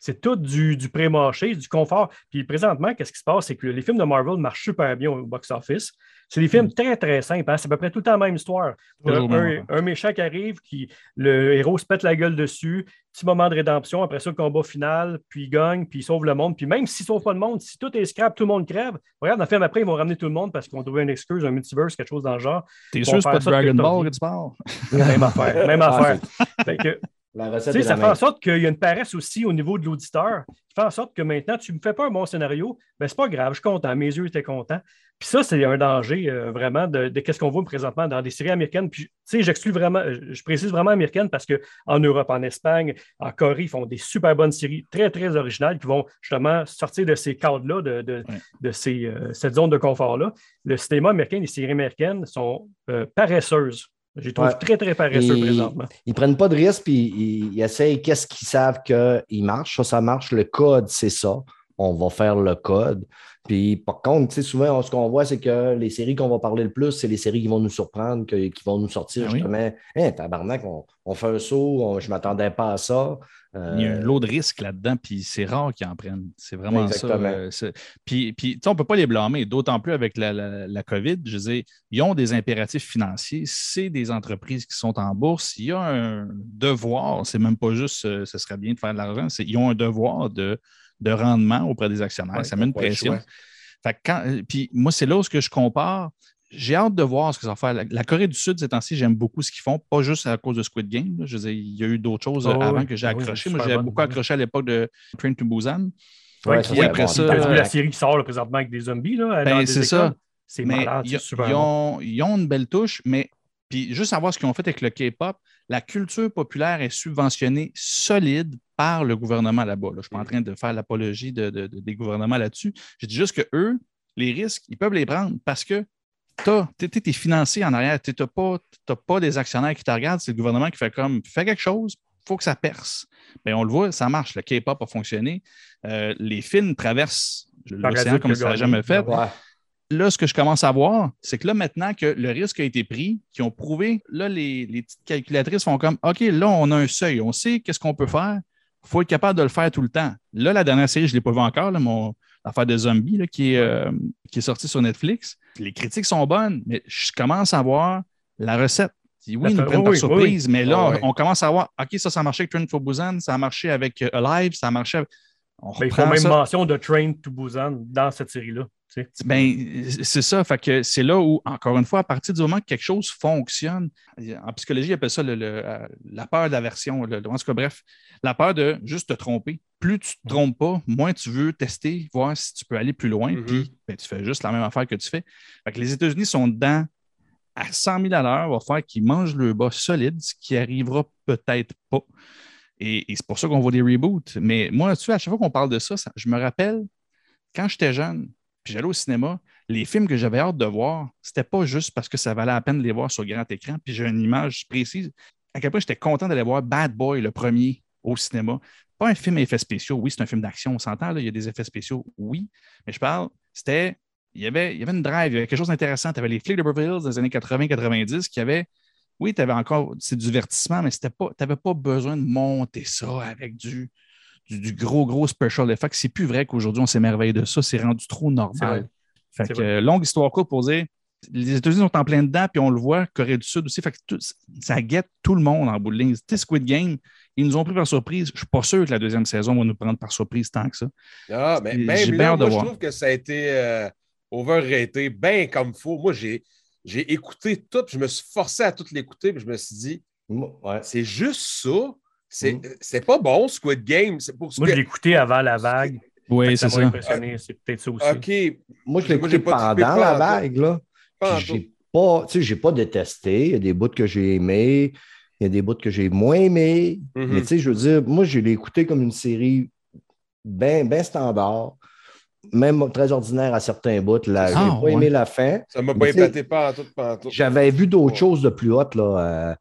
C'est tout du, du pré-marché, du confort. Puis présentement, qu'est-ce qui se passe? C'est que les films de Marvel marchent super bien au box-office. C'est des films mm. très, très simples. Hein. C'est à peu près tout le temps la même histoire. Un, méchant qui arrive, qui, le héros se pète la gueule dessus, petit moment de rédemption, après ça, le combat final, puis il gagne, puis il sauve le monde. Puis même s'il ne sauve pas le monde, si tout est scrap, tout le monde crève, regarde, dans le film après, ils vont ramener tout le monde parce qu'ils vont trouver une excuse, un multiverse, quelque chose dans le genre. T'es sûr que c'est pas Dragon Ball que tu parles? Même affaire. Même ah, affaire. fait ça fait en sorte qu'il y a une paresse aussi au niveau de l'auditeur qui fait en sorte que maintenant, tu ne me fais pas un bon scénario, ben, c'est pas grave, je suis content, mes yeux étaient contents. Puis ça, c'est un danger euh, vraiment de, qu'est-ce qu'on voit présentement dans des séries américaines. Puis, tu sais, j'exclus vraiment, je précise vraiment américaines parce qu'en Europe, en Espagne, en Corée, ils font des super bonnes séries très, très originales qui vont justement sortir de ces cadres-là, de, de, ces, euh, cette zone de confort-là. Le cinéma américain, les séries américaines sont euh, paresseuses je les trouve très, très paresseux présentement. Ils ne prennent pas de risques, puis ils, essayent qu'est-ce qu'ils savent qu'il marche. Ça, ça marche. Le code, c'est ça. On va faire le code. Puis par contre, souvent, ce qu'on voit, c'est que les séries qu'on va parler le plus, c'est les séries qui vont nous surprendre, qui vont nous sortir ah justement. Hein, tabarnak, on, fait un saut, je ne m'attendais pas à ça. Il y a un lot de risques là-dedans, puis c'est rare qu'ils en prennent. C'est vraiment ça. Euh, puis, puis on ne peut pas les blâmer, d'autant plus avec la, COVID. Je veux dire, ils ont des impératifs financiers, c'est des entreprises qui sont en bourse. Il y a un devoir, c'est même pas juste euh, ce serait bien de faire de l'argent, ils ont un devoir de, de rendement auprès des actionnaires. ça met une pression. Euh, puis moi, c'est là où je compare j'ai hâte de voir ce que ça va faire. La, Corée du Sud, ces temps-ci, j'aime beaucoup ce qu'ils font, pas juste à cause de Squid Game. Je il y a eu d'autres choses oh avant que j'ai accroché. Moi, j'ai beaucoup accroché à l'époque de Train to Busan. Ouais, qui, après ça, la série qui sort présentement avec des zombies. Là, ben, c'est ça. C'est malade, ils, ils, ont, ils ont une belle touche, mais puis juste savoir ce qu'ils ont fait avec le K-pop, la culture populaire est subventionnée solide par le gouvernement là-bas. Je ne suis pas en train de faire l'apologie de, des gouvernements là-dessus. Je dis juste que eux, les risques, ils peuvent les prendre parce que tu es, financé en arrière. Tu n'as pas, pas des actionnaires qui te regardent, c'est le gouvernement qui fait comme fais quelque chose, il faut que ça perce. Bien, on le voit, ça marche. Le K-pop a fonctionné. Euh, les films traversent l'océan comme ça n'a jamais fait. Là, ce que je commence à voir, c'est que là, maintenant que le risque a été pris, qui ont prouvé, là, les, les petites calculatrices font comme OK, là, on a un seuil, on sait qu'est-ce qu'on peut faire. Il faut être capable de le faire tout le temps. Là, la dernière série, je ne l'ai pas vu encore, mon, l'affaire de zombies qui, est, euh, qui est sortie sur Netflix. Les critiques sont bonnes, mais je commence à voir la recette. Oui, ils nous prennent oui, par oui, surprise, mais là, Ah on, on commence à voir, OK, ça, ça a marché avec Train for Busan, ça a marché avec euh, Alive, ça a marché avec... On Ben, ils font même ça. mention de Train to Busan dans cette série-là. Ben, c'est ça. Fait que c'est là où, encore une fois, à partir du moment que quelque chose fonctionne, en psychologie, ils appellent ça le- le, euh, la peur d'aversion. En tout cas, bref, la peur de juste te tromper. Plus tu ne te trompes pas, moins tu veux tester, voir si tu peux aller plus loin. Mhm. Puis, ben, tu fais juste la même affaire que tu fais. Fait que les États-Unis sont dedans à 100 000 à l'heure, va faire qu'ils mangent le bas solide, ce qui arrivera peut-être pas. Et, et c'est pour ça qu'on voit des reboots. Mais moi, tu sais, à chaque fois qu'on parle de ça, ça- je me rappelle quand j'étais jeune, puis j'allais au cinéma, les films que j'avais hâte de voir, c'était pas juste parce que ça valait la peine de les voir sur grand écran, puis j'ai une image précise. À quel point j'étais content d'aller voir Bad Boy, le premier, au cinéma. Pas un film à effets spéciaux. Oui, c'est un film d'action, on s'entend, il y a des effets spéciaux, oui. Mais je parle, c'était. Il y, avait, il une drive, il y avait quelque chose d'intéressant. Tu avais les flics de Beverly Hills des années 80-90 qui avaient. Oui, tu avais encore c'est du divertissement, mais tu n'avais pas besoin de monter ça avec du, du, du gros, gros special effect. C'est plus vrai qu'aujourd'hui, on s'émerveille de ça. C'est rendu trop normal. Fait que, euh, longue histoire courte pour dire, les États-Unis sont en plein dedans, puis on le voit, Corée du Sud aussi. Fait que tout- ça guette tout le monde en bout de ligne. Sais, Squid Game, ils nous ont pris par surprise. Je ne suis pas sûr que la deuxième saison va nous prendre par surprise tant que ça. Ah, mais même là, hâte de moi, je trouve que ça a été euh, overrated, bien comme faux. Moi, j'ai j'ai écouté tout, puis je me suis forcé à tout l'écouter, puis je me suis dit, ouais. c'est juste ça? C'est Mm. c'est pas bon, Squid Game. C'est pour Moi, je l'ai écouté avant la vague. Oui, c'est ça m'a ça. impressionné. C'est peut-être ça aussi. OK. Moi, je l'ai écouté pas pendant la vague, là. J'ai pas, tu sais, j'ai pas détesté. Il y a des bouts que j'ai aimés. Il y a des bouts que j'ai moins aimés. Mhm. Mais tu sais, je veux dire, moi, je l'ai écouté comme une série bien ben standard, même très ordinaire à certains bouts. Là, j'ai Ah, pas aimé la fin. Ça m'a pas épaté pas en tout, tout. J'avais vu d'autres Ouais. choses de plus hautes, là. euh,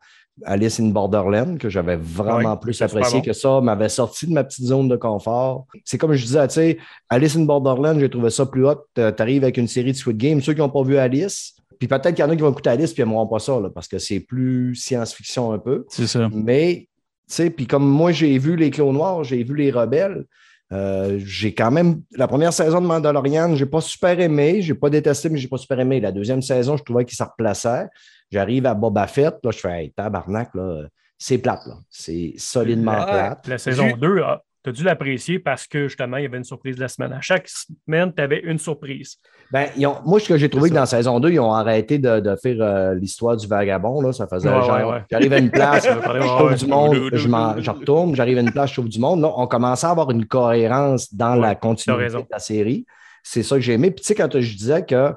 Alice in Borderland, que j'avais vraiment Ouais, plus apprécié bon. que ça, m'avait sorti de ma petite zone de confort. C'est comme je disais, tu sais, Alice in Borderland, j'ai trouvé ça plus haut. Tu arrives avec une série de Squid Game, ceux qui n'ont pas vu Alice, puis peut-être qu'il y en a qui vont écouter Alice puis ils n'aimeront pas ça, là, parce que c'est plus science-fiction un peu. C'est ça. Mais, tu sais, puis comme moi, j'ai vu les Clos Noirs, j'ai vu les Rebelles, euh, j'ai quand même. La première saison de Mandalorian, j'ai pas super aimé. J'ai pas détesté, mais j'ai pas super aimé. La deuxième saison, je trouvais qu'il se replaçait. J'arrive à Boba Fett, là, je fais hey, tabarnak, là, c'est plate, là. C'est solidement Ah, plate. La saison J'ai- 2, tu as dû l'apprécier parce que justement, il y avait une surprise de la semaine. À chaque semaine, tu avais une surprise. Ben, ils ont- moi, ce que j'ai trouvé que dans saison 2, ils ont arrêté de, de faire euh, l'histoire du vagabond. Là. Ça faisait Ouais, genre, ouais, ouais. j'arrive à une place, je trouve du monde, je, retourne, j'arrive à une place, je trouve du monde. Là, on commençait à avoir une cohérence dans la continuité de la série. C'est ça que j'ai aimé. Puis tu sais, quand je disais que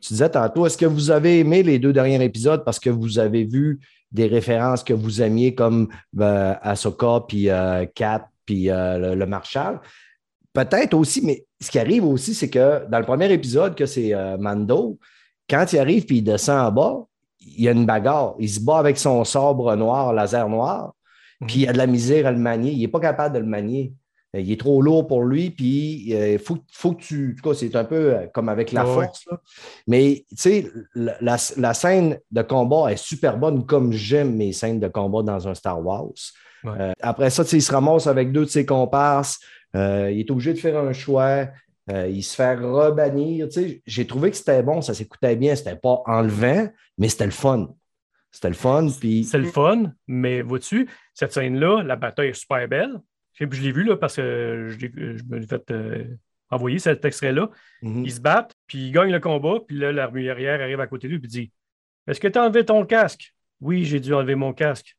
tu disais tantôt, est-ce que vous avez aimé les deux derniers épisodes parce que vous avez vu des références que vous aimiez comme euh, Ahsoka, puis euh, Kat, puis euh, le, le Marshal? Peut-être aussi, mais ce qui arrive aussi, c'est que dans le premier épisode, que c'est euh, Mando, quand il arrive puis il descend en bas, il y a une bagarre. Il se bat avec son sabre noir, laser noir, puis il a de la misère à le manier. Il n'est pas capable de le manier. Euh, Il est trop lourd pour lui, puis il faut, faut que tu. En tout cas, c'est un peu comme avec la ouais. force. là. Mais tu sais, la, la- la scène de combat est super bonne, comme j'aime mes scènes de combat dans un Star Wars. Ouais. Euh, après ça, il se ramasse avec deux de ses comparses. Euh, il est obligé de faire un choix. Euh, il se fait rebannir. J'ai trouvé que c'était bon, ça s'écoutait bien. C'était pas enlevant, mais c'était le fun. C'était le fun. Puis C'est le fun, mais vois-tu, cette scène-là, la bataille est super belle. Je l'ai vu là, parce que je, me l'ai fait euh, envoyer cet extrait-là. Mhm. Ils se battent, puis ils gagnent le combat, puis là, l'armurière arrive à côté de lui et dit Est-ce que tu as enlevé ton casque Oui, j'ai dû enlever mon casque.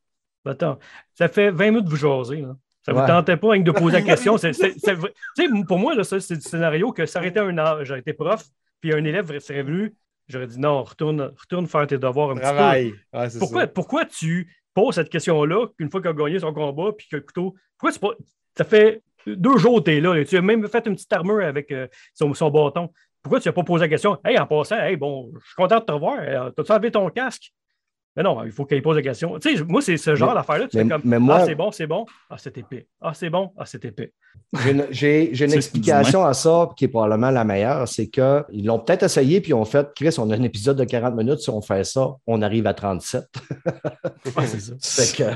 Attends, ça fait 20 minutes que vous jasez. Là. Ça ne vous tentait pas de poser la question. Pour moi, là, ça, c'est du scénario que ça aurait été un an, j'aurais été prof, puis un élève serait venu, j'aurais dit non, retourne, retourne faire tes devoirs un petit peu. Ouais, Pourquoi, ça. pourquoi tu poses cette question-là, qu'une fois qu'il a gagné son combat, puis que le couteau. Pourquoi tu pas. Ça fait deux jours que tu es là, et tu as même fait une petite armure avec euh, son, son bâton. Pourquoi tu n'as pas posé la question? Hey, en passant, hey, bon, je suis content de te revoir. Euh, T'as-tu enlevé ton casque? Mais non, il faut qu'il pose la question. Tu sais, moi, c'est ce genre d'affaire-là. Tu mais- fais comme mais moi- Ah, c'est bon, c'est bon. Ah, c'est épais. Ah, c'est bon. Ah, c'est épais. J'ai une, j'ai- j'ai une explication à ça qui est probablement la meilleure. C'est qu'ils l'ont peut-être essayé puis ils ont fait Chris, on a un épisode de 40 minutes. Si on fait ça, on arrive à 37. Ah, c'est ça. Fait que,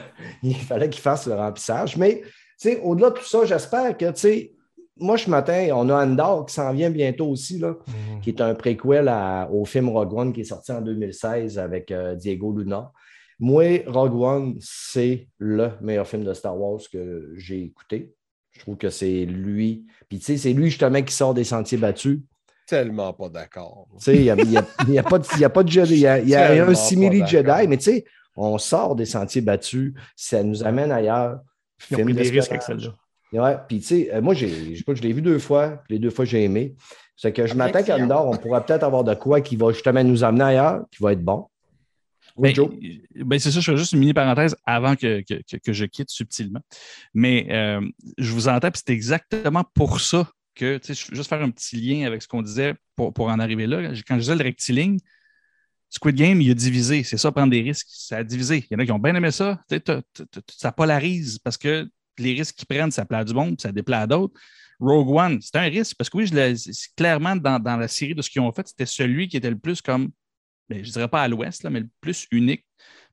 il fallait qu'ils fassent le remplissage. Mais tu sais, au-delà de tout ça, j'espère que tu sais, moi, ce matin, on a Andor qui s'en vient bientôt aussi, là, qui est un préquel à- au film Rogue One qui est sorti en 2016 avec euh, Diego Luna. Moi, Rogue One, c'est le meilleur film de Star Wars que j'ai écouté. Je trouve que c'est lui. Puis, tu sais, c'est lui justement qui sort des sentiers battus. Tellement pas d'accord. Tu sais, il n'y a, y a- y a pas de- y a pas de Jedi. Il y a, y un simili Jedi, mais tu sais, on sort des sentiers battus. Ça nous amène ailleurs. Ils ont Film pris des risques avec celle-là. Ouais, puis tu sais, euh, moi, j'ai, je je l'ai vu deux fois, les deux fois, j'ai aimé. C'est que je m'attends qu'à. Andorre, on pourra peut-être avoir de quoi qui va justement nous amener ailleurs, qui va être bon. Oui, Ben, Joe? ben, c'est ça, je fais juste une mini parenthèse avant que, que- que- que je quitte subtilement. Mais euh, je vous entends, puis c'est exactement pour ça que, tu sais, je veux juste faire un petit lien avec ce qu'on disait pour, pour en arriver là. Quand je disais le rectiligne, Squid Game, il a divisé. C'est ça, prendre des risques. Ça a divisé. Il y en a qui ont bien aimé ça. Tu sais, t'as- t'as- t'as- ça polarise parce que les risques qu'ils prennent, ça plaît à du monde, ça déplaît à d'autres. Rogue One, c'est un risque parce que oui, clairement dans, la série de ce qu'ils ont fait, c'était celui qui était le plus comme, ben, je dirais pas à l'ouest, mais le plus unique.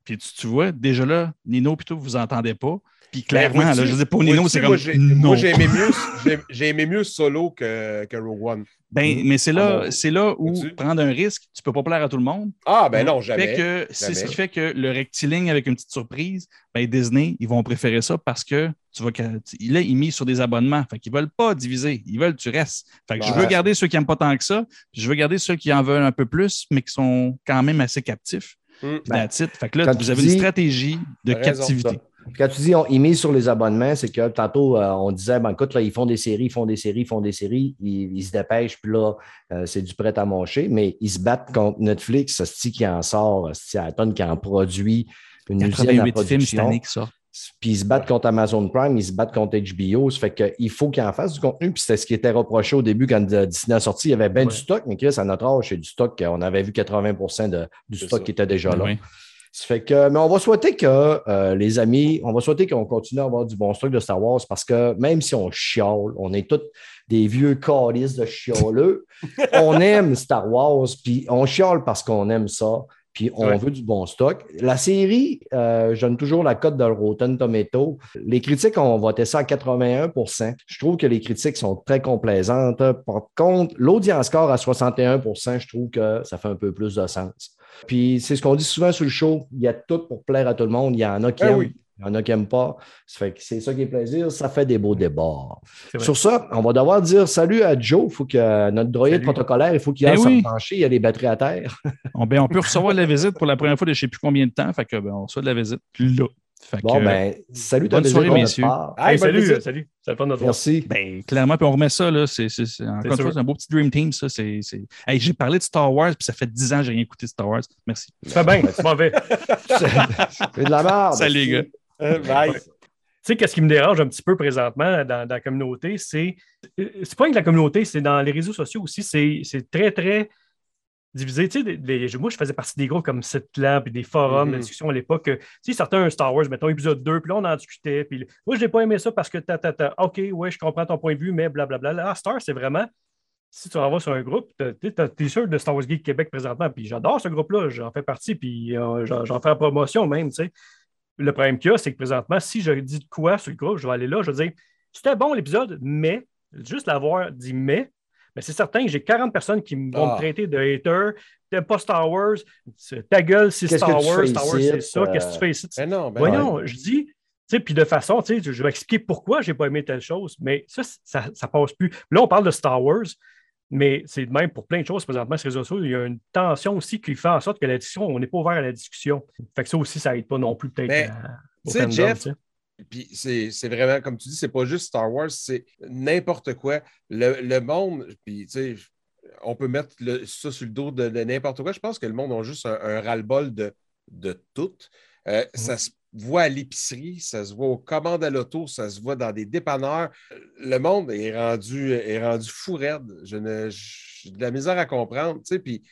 Puis tu, tu vois, déjà là, Nino tout, vous entendez pas. Puis clairement, Ben, vois-tu- là, je dis pour Nino, vois-tu, c'est comme. Moi, j'ai aimé mieux, aimé Solo que, que Rogue One. Ben, mais c'est là, Ah c'est là où prendre un risque, tu peux pas plaire à tout le monde. Ah, ben non, jamais. c'est ce qui fait que le rectiligne avec une petite surprise, ben Disney, ils vont préférer ça parce que tu vois que là, ils misent sur des abonnements. Fait qu'ils veulent pas diviser. Ils veulent que tu restes. Fait que je Ouais. veux garder ceux qui n'aiment pas tant que ça. puis je veux garder ceux qui en veulent un peu plus, mais qui sont quand même assez captifs. Puis that's it. Fait que là, quand vous avez dis- une stratégie de captivité. Puis Quand tu dis on, ils misent sur les abonnements, c'est que tantôt, euh, on disait, ben, écoute, là, ils font des séries, ils font des séries, ils font des séries, ils, ils se dépêchent, puis là, euh, c'est du prêt à manger, mais ils se battent contre Netflix, c'est qui en sort, c'est à la tonne qui en produit une usine à 88 films cette production. année qui sortent. Puis ils se battent contre Amazon Prime, ils se battent contre HBO. Ça fait qu'il faut qu'ils en fassent du contenu. Puis c'était ce qui était reproché au début quand Disney a sorti. Il y avait bien Ouais. du stock, mais Chris, à notre âge, c'est du stock. On avait vu 80 de, du stock ça. qui était déjà là. Oui. Ça fait que, mais on va souhaiter que euh, les amis, on va souhaiter qu'on continue à avoir du bon stock de Star Wars parce que même si on chiale, on est tous des vieux calices de chialeux, on aime Star Wars, puis on chiale parce qu'on aime ça, puis on Ouais. veut du bon stock. La série, euh, je donne toujours la cote de Rotten Tomato. Les critiques ont voté ça à 81% Je trouve que les critiques sont très complaisantes. Par contre, l'audience score à 61% je trouve que ça fait un peu plus de sens. Puis c'est ce qu'on dit souvent sur le show, il y a tout pour plaire à tout le monde. Il y en a qui Ben aiment, oui. Il y en a qui n'aiment pas. Ça fait que c'est ça qui est plaisir, ça fait des beaux débats. Sur ça, on va devoir dire salut à Joe. Il faut que notre droïde Salut. protocolaire, il faut qu'il Ben aille oui. se pencher, il y a les batteries à terre. On, ben, on peut recevoir de la visite pour la première fois de je ne sais plus combien de temps. Fait que, ben, on reçoit de la visite là. Fait que, Bon, ben, salut bonne soirée, messieurs. part. Hey, Hey, bonne salut, visite. salut. Ça fait notre Merci. Ben, clairement, puis on remet ça, là. C'est, c'est, c'est- encore une fois, un beau petit Dream Team, ça. C'est, c'est... Hey, j'ai parlé de Star Wars, puis ça fait 10 ans que j'ai rien écouté de Star Wars. Merci. Tu fais bien, c'est mauvais. C'est de la merde. Salut, les gars. Euh. Ouais. Tu sais, qu'est-ce qui me dérange un petit peu présentement dans, dans la communauté, c'est. C'est pas que la communauté, c'est dans les réseaux sociaux aussi, c'est très, très divisé. Tu sais, moi, je faisais partie des groupes comme Setlan, puis des forums Mhm. de discussion à l'époque. Tu sais, certains Star Wars, mettons épisode 2, puis là, on en discutait. Puis moi, je n'ai pas aimé ça parce que ta, ta, ta. OK, ouais, je comprends ton point de vue, mais blablabla. Là, Star, c'est vraiment. Si tu en vas sur un groupe, tu es sûr de Star Wars Geek Québec présentement, puis j'adore ce groupe-là, j'en fais partie, puis euh, j'en fais la promotion même, tu sais. Le problème qu'il y a, c'est que présentement, si je dis de quoi sur le groupe, je vais aller là, je vais dire c'était bon l'épisode, mais juste l'avoir dit mais, mais c'est certain que j'ai 40 personnes qui vont Ah. me traiter de hater, t'aimes pas Star Wars, ta gueule, c'est Star Wars, Star Wars, c'est ça, qu'est-ce que tu fais ici? Ben non, ben Voyons, je dis, puis de façon, je vais expliquer pourquoi j'ai pas aimé telle chose, mais ça, ça, ça passe plus. Là, on parle de Star Wars, mais c'est de même pour plein de choses présentement sur les réseaux sociaux. Il y a une tension aussi qui fait en sorte que la discussion, on n'est pas ouvert à la discussion. Fait que ça aussi, ça aide pas non plus peut-être. Tu sais, Jeff. Puis c'est vraiment, comme tu dis, c'est pas juste Star Wars, c'est n'importe quoi. Le, le monde, puis tu sais, on peut mettre le- ça sur le dos de, de n'importe quoi. Je pense que le monde a juste un, un ras-le-bol de, de tout. Euh, Ça se voit à l'épicerie, ça se voit aux commandes à l'auto, ça se voit dans des dépanneurs. Le monde est rendu, est rendu fou raide. Je ne- J'ai de la misère à comprendre. Tu sais, puis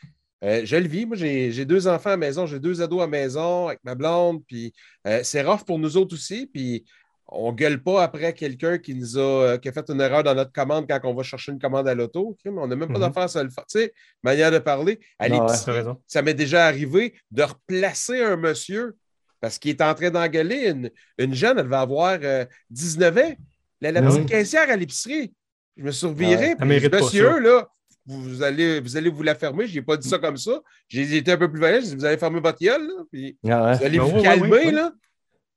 euh, je le vis. Moi, j'ai j'ai deux enfants à la maison, j'ai deux ados à la maison avec ma blonde, puis euh, c'est rough pour nous autres aussi. Puis on gueule pas après quelqu'un qui nous a, euh, qui a fait une erreur dans notre commande quand on va chercher une commande à l'auto. On n'a même pas Mhm. d'affaire à se le faire. Tu sais, manière de parler. À Non, ouais. ça m'est déjà arrivé de replacer un monsieur parce qu'il est en train d'engueuler une, une jeune, elle va avoir euh, 19 ans. La, la petite oui. caissière à l'épicerie. Je me reviré. Ah je dis, monsieur, là, vous, allez, vous allez vous la fermer. Je n'ai pas dit ça comme ça. J'ai été un peu plus violent. J'ai dit, vous allez fermer votre gueule, là, puis Ah ouais. vous allez Ben vous oui, calmer, oui, là.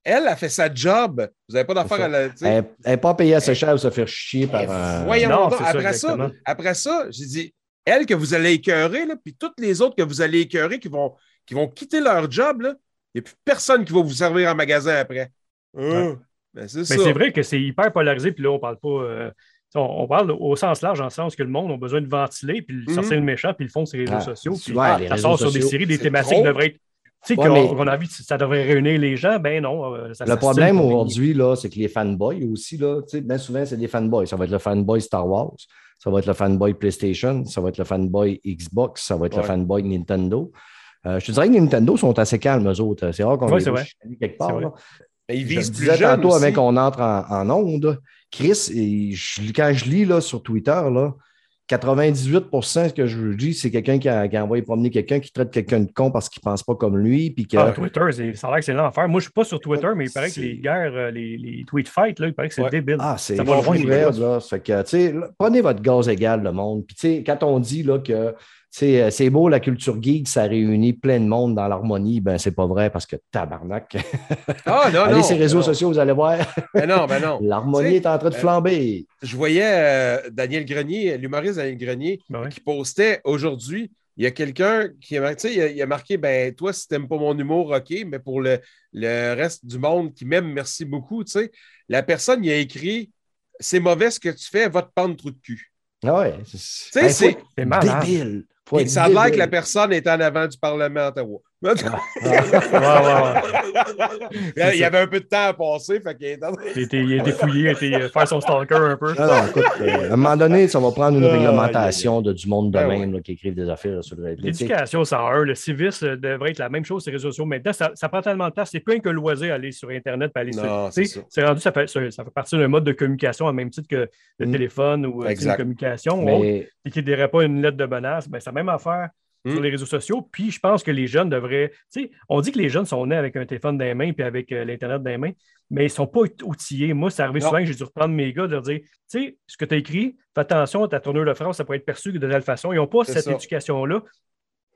Elle a fait sa job. Vous n'avez pas d'affaire à la. Elle n'est pas payée assez cher pour se faire chier par Eh, un. Voyons Non, ça, Après ça, après ça, j'ai dit, elle que vous allez écœurer, là, puis toutes les autres que vous allez écœurer qui vont, qui vont quitter leur job, là, n'y a plus personne qui va vous servir en magasin après. Hum, ben, c'est ça. Mais c'est vrai que c'est hyper polarisé, puis là, on parle pas. euh, on, on parle au sens large, en sens que le monde a besoin de ventiler, puis de Mhm. sortir le méchant, puis ils le font sur les réseaux Ah, sociaux. Puis ouais, ça réseaux sort sur des séries, des thématiques trop. qui devraient être. Tu sais, Ouais, qu'on mais- qu'on a envie, que ça devrait réunir les gens, ben non. euh, ça Le problème aujourd'hui, là, c'est que les fanboys aussi, là, tu sais, bien souvent, c'est des fanboys. Ça va être le fanboy Star Wars, ça va être le fanboy PlayStation, ça va être le fanboy Xbox, ça va être le fanboy Nintendo. Euh, je te dirais que Nintendo sont assez calmes, eux autres. C'est rare qu'on Ouais, les voit vrai. quelque part. vrai. Mais ils Je visent plus disais tantôt aussi. avant qu'on entre en, en onde. Chris, et je- quand je lis là, sur Twitter, là, 98 ce que je dis, c'est quelqu'un qui a, qui a envoyé promener quelqu'un qui traite quelqu'un de con parce qu'il ne pense pas comme lui. Puis que, Ah, Twitter, c'est- ça a l'air que c'est l'enfer. Moi, je ne suis pas sur Twitter, mais il paraît que les guerres, euh, les, les tweet fights, là, il paraît que c'est Ouais. débile. Ah, c'est les raide, là. Fait que, tu sais, là, prenez votre gaz égal, le monde. Puis, tu sais, quand on dit là, que c'est beau, la culture geek, ça réunit plein de monde dans l'harmonie, ben c'est pas vrai parce que tabarnak. Ah, non, Allez non. sur les réseaux non. sociaux, vous allez voir, Ben non, ben non. l'harmonie est en train de euh, flamber. Je voyais euh, Daniel Grenier, l'humoriste Daniel Grenier, Ben ouais. qui postait aujourd'hui. Il y a quelqu'un qui a, mar- tu sais, il a, il a marqué ben, Toi, si t'aimes pas mon humour, OK, mais pour le, le reste du monde qui m'aime, merci beaucoup. Tu sais, la personne, il a écrit C'est mauvais ce que tu fais, va te pendre trou de cul. Ah ouais. Tu sais, Ben, faut c'est. débile. Faut Et être ça a l'air que la personne est en avant du Parlement à Ottawa. il y avait un peu de temps à passer, fait Il a été, il a été fouillé, il a été euh, faire son stalker un peu. Non, non, écoute, euh, à un moment donné, ça va prendre une Ah, réglementation de, du monde de Ben même là, qui écrivent des affaires sur le. L'éducation, ça a un. Le civisme euh, devrait être la même chose sur les réseaux sociaux. Maintenant, ça, ça prend tellement de place. C'est plus un que le loisir aller sur Internet et aller Non, sur. c'est ça. Rendu, ça fait, ça ça fait partie d'un mode de communication, au même titre que le Mm. téléphone ou une communication. ou autre, Mais et qui ne dirait pas une lettre de menace. Ben, la même affaire Mm. sur les réseaux sociaux. Puis je pense que les jeunes devraient. Tu sais, on dit que les jeunes sont nés avec un téléphone dans les mains puis avec euh, l'Internet dans les mains, mais ils ne sont pas outillés. Moi, ça arrive Non. souvent que j'ai dû reprendre mes gars de leur dire Tu sais, ce que tu as écrit, fais attention, ta tournure de phrase, ça pourrait être perçu de telle façon. Ils n'ont pas cette éducation-là.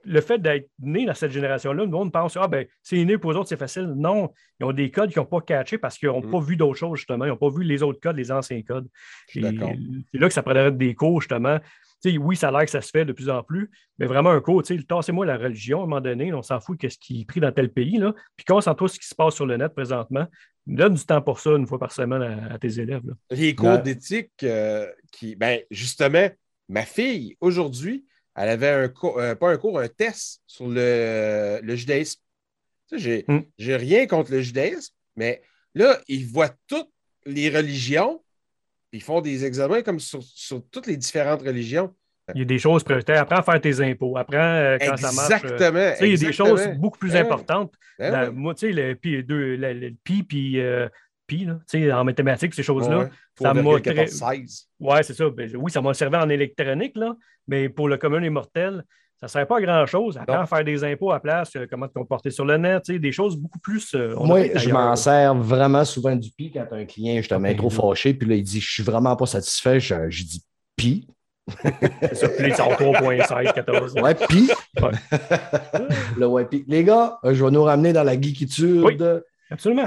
Le fait d'être né dans cette génération-là, le monde pense Ah, ben, c'est né pour eux autres, c'est facile. Non, ils ont des codes qu'ils n'ont pas catchés parce qu'ils n'ont Mm. pas vu d'autres choses, justement. Ils n'ont pas vu les autres codes, les anciens codes. C'est là que ça prendrait des cours, justement. Tu sais, oui, ça a l'air que ça se fait de plus en plus, mais vraiment un cours, tu sais, tassez-moi la religion à un moment donné, on s'en fout de ce qui est pris dans tel pays, là, puis concentre-toi sur ce qui se passe sur le net présentement. Donne du temps pour ça une fois par semaine à, à tes élèves. là. Les cours Ouais. d'éthique euh, qui. Ben, justement, ma fille, aujourd'hui, elle avait un cours, euh, pas un cours, un test sur le, le judaïsme. J'ai, j'ai rien contre le judaïsme, mais là, ils voient toutes les religions, puis ils font des examens comme sur, sur toutes les différentes religions. Il y a des choses prioritaires. Apprends à faire tes impôts. Apprends euh, quand ça marche. euh, Exactement. il y a des exactement. choses beaucoup plus Ben importantes. Ben La-. Moi, tu sais, le pi, deux, le, le pi, puis euh, pi, là, en mathématiques, ces choses-là. Ouais, ça m'a 0,1416. Ouais, c'est ça. Ben, oui, ça m'a servi en électronique, là, mais pour le commun et mortel, ça ne sert pas à grand-chose. Apprends à faire des impôts à la place, euh, comment te comporter sur le net, des choses beaucoup plus. euh, Moi, je m'en sers vraiment souvent du pi quand un client justement est trop Ben, fâché, puis là, il dit Je suis vraiment pas satisfait. Je, je dis pi. C'est ça. Puis ils sont 3.16, 14. Ouais, pi. Ouais. le ouais, pi. Les gars, euh, je vais nous ramener dans la geekitude. Oui. Absolument.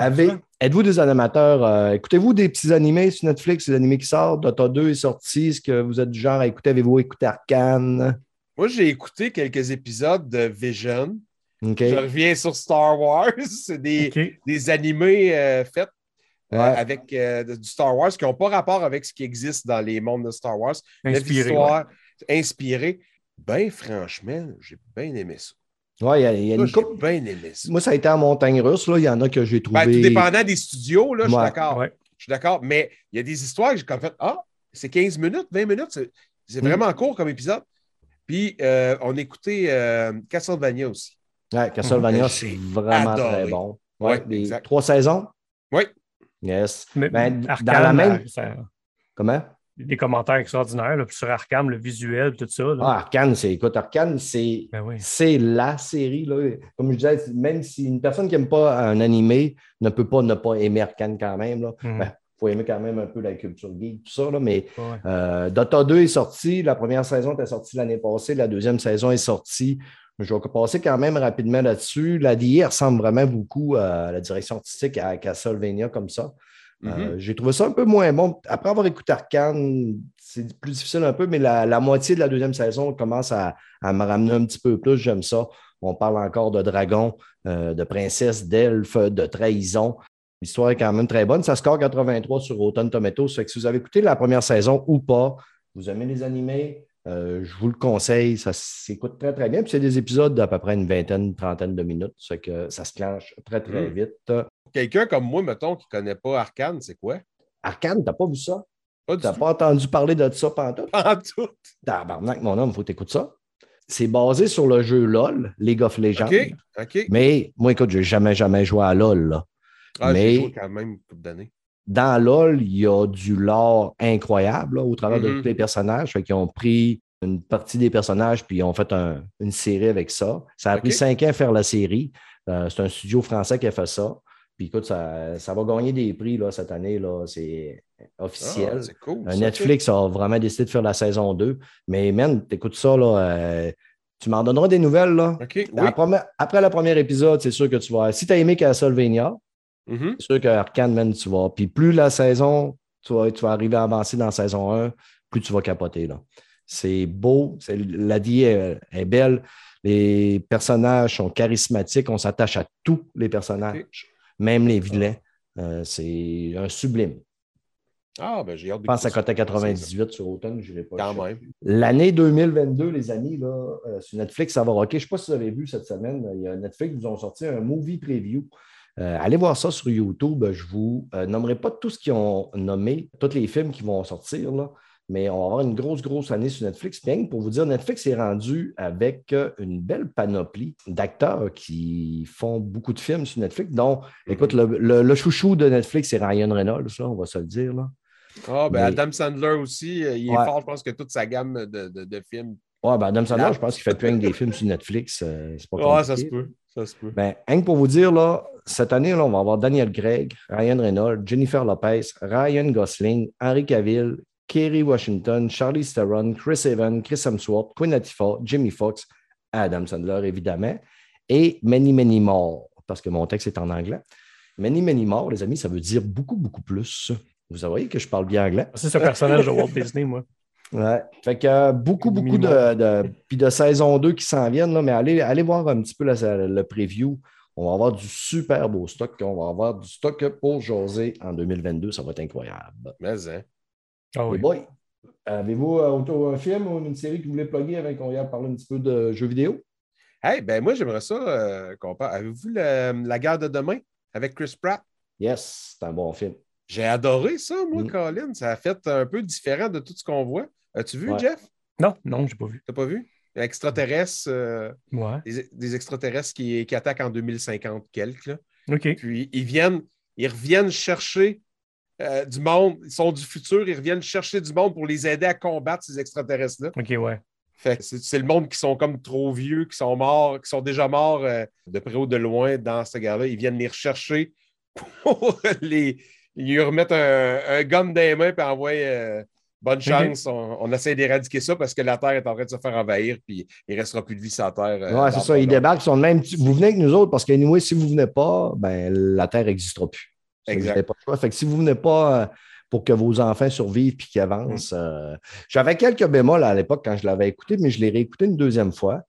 Êtes-vous des animateurs? euh, Écoutez-vous des petits animés sur Netflix, des animés qui sortent? Dota 2 est sorti. Est-ce que vous êtes du genre à écouter? Avez-vous écouté Arcane? Moi, j'ai écouté quelques épisodes de Vision. Je reviens sur Star Wars. C'est des, des animés euh, faits euh, avec euh, du Star Wars qui n'ont pas rapport avec ce qui existe dans les mondes de Star Wars. Inspiré. ouais. Inspirée. Ben, franchement, j'ai bien aimé ça. Ouais, il y a, il y a Ça, une bien aimé ça. Moi, ça a été en montagne russe. Là. Il y en a que j'ai trouvé. Ben, tout dépendant des studios, là, je suis d'accord. Ouais. Je suis d'accord. Mais il y a des histoires que j'ai comme fait Ah, c'est 15 minutes, 20 minutes. C'est, c'est Mm. vraiment court comme épisode. Puis, euh, on écoutait euh, Castlevania aussi. Ouais, Castlevania, c'est vraiment adoré. très bon. Ouais, Ouais, les exact. trois saisons? Oui. Yes. Mais Ben, Arkham, dans la même- euh, ça- Comment? des commentaires extraordinaires là, sur Arkham, le visuel, tout ça. là. Ah, Arcane, c'est. Écoute, Arcane, c'est. Ben oui. C'est la série. Là. Comme je disais, même si une personne qui n'aime pas un animé ne peut pas ne pas aimer Arcane quand même. Là. Mhm. Ben, faut aimer quand même un peu la culture geek, tout ça. Là, mais Ouais. euh, Dota 2 est sorti. La première saison était sortie l'année passée. La deuxième saison est sortie. Je vais passer quand même rapidement là-dessus. La DIA ressemble vraiment beaucoup à la direction artistique à Castlevania comme ça. Euh, J'ai trouvé ça un peu moins bon. Après avoir écouté Arcane, c'est plus difficile un peu, mais la, la moitié de la deuxième saison commence à, à me ramener un petit peu plus. J'aime ça. On parle encore de dragons, euh, de princesses, d'elfes, de trahison. L'histoire est quand même très bonne. Ça score 83 sur Autumn Tomatoes. Fait que si vous avez écouté la première saison ou pas, vous aimez les animés, euh, je vous le conseille. Ça s'écoute très, très bien. Puis c'est des épisodes d'à peu près une vingtaine, une trentaine de minutes. Ça fait que ça se clenche très, très Mm. vite. Quelqu'un comme moi, mettons, qui ne connaît pas Arcane, c'est quoi? Arcane, t'as pas vu ça? Pas du T'as tout. pas entendu parler de ça en tout. Tabarnak, mon homme, faut t'écouter ça. C'est basé sur le jeu LOL, League of Legends. OK, OK. Mais moi, écoute, j'ai jamais, jamais joué à LOL. là. Ah, mais- joué quand même une couple d'années. Dans LOL, il y a du lore incroyable là, au travers de Mhm. tous les personnages. Fait qu'ils ont pris une partie des personnages puis ils ont fait un- une série avec ça. Ça a pris cinq ans à faire la série. Euh, c'est un studio français qui a fait ça. Puis écoute, ça, ça va gagner des prix là, cette année. Là, c'est officiel. Ah, cool. Euh, Netflix a vraiment décidé de faire la saison 2. Mais man, t'écoutes ça, là, euh, tu m'en donneras des nouvelles. Là. Oui. Première- après le premier épisode, c'est sûr que tu vas. Si tu as aimé Castlevania, Mhm. c'est sûr qu'Arcane, man, tu vas. Puis plus la saison, tu vas, tu vas arriver à avancer dans la saison 1, plus tu vas capoter. Là. C'est beau, c'est- la vie est, est belle. Les personnages sont charismatiques, on s'attache à tous les personnages, même les vilains. Euh, c'est un sublime. Ah, ben j'ai hâte de Je pense ça cotait 98 sur Automne, je l'ai pas. Quand même. L'année 2022, les amis, là, euh, sur Netflix, ça va rocker. Je ne sais pas si vous avez vu cette semaine, il y a Netflix, ils ont sorti un movie preview. Euh, allez voir ça sur YouTube. Je ne vous euh, nommerai pas tout ce qu'ils ont nommé, tous les films qui vont sortir, là, mais on va avoir une grosse, grosse année sur Netflix. Bien pour vous dire, Netflix est rendu avec euh, une belle panoplie d'acteurs qui font beaucoup de films sur Netflix. Donc, écoute, le, le- le chouchou de Netflix, c'est Ryan Reynolds, là, on va se le dire. Là. Ah, ben Mais- Adam Sandler aussi, il est Ouais. fort, je pense que toute sa gamme de, de- de films. Ouais, ben Adam Sandler, je pense qu'il fait plus que des films sur Netflix. euh, c'est pas Ah, ça se peut. Ça se peut. Ben, rien que pour vous dire, là, cette année, là, on va avoir Daniel Craig, Ryan Reynolds, Jennifer Lopez, Ryan Gosling, Henry Cavill, Kerry Washington, Charlie Theron, Chris Evans, Chris Hemsworth, Queen Latifah, Jimmy Fox, Adam Sandler, évidemment, et Many, Many More, parce que mon texte est en anglais. Many, Many More, les amis, ça veut dire beaucoup, beaucoup plus. Vous voyez que je parle bien anglais. C'est ce personnage de Walt Disney, moi. Ouais. Fait que euh, beaucoup, beaucoup de, puis de saison 2 qui s'en viennent, là, mais allez, allez voir un petit peu la- le preview. On va avoir du super beau stock. On va avoir du stock pour José en 2022. Ça va être incroyable. Mais, hein. Ah oui. avez-vous euh, autour un film ou une série que vous voulez plugger avant qu'on y aille parler un petit peu de jeux vidéo? Hey, ben moi, j'aimerais ça euh, qu'on parle. Avez-vous vu La guerre de demain avec Chris Pratt? Yes, c'est un bon film. J'ai adoré ça, moi, Mm. Colin. Ça a fait un peu différent de tout ce qu'on voit. As-tu vu, Ouais. Jeff? Non, non, j'ai pas vu. T'as pas vu? Extraterrestres, euh, Ouais. des, des extraterrestres qui, qui attaquent en 2050 quelques. là. Puis ils viennent, ils reviennent chercher euh, du monde. Ils sont du futur, ils reviennent chercher du monde pour les aider à combattre ces extraterrestres-là. OK, ouais. Fait que c'est le monde qui sont comme trop vieux, qui sont morts, qui sont déjà morts euh, de près ou de loin dans cette guerre-là. Ils viennent les rechercher pour les. Ils lui remettent un, un gun dans les mains puis envoient bonne chance. On, on essaie d'éradiquer ça parce que la Terre est en train de se faire envahir puis il ne restera plus de vie sur la Terre. euh, dans c'est ça. Ils débarquent, ils sont même. Vous venez avec nous autres parce que, anyway, si vous ne venez pas, ben, la Terre n'existera plus. Ça, Exact. pas choix. Fait que si vous ne venez pas euh, pour que vos enfants survivent et qu'ils avancent, euh, j'avais quelques bémols à l'époque quand je l'avais écouté, mais je l'ai réécouté une deuxième fois.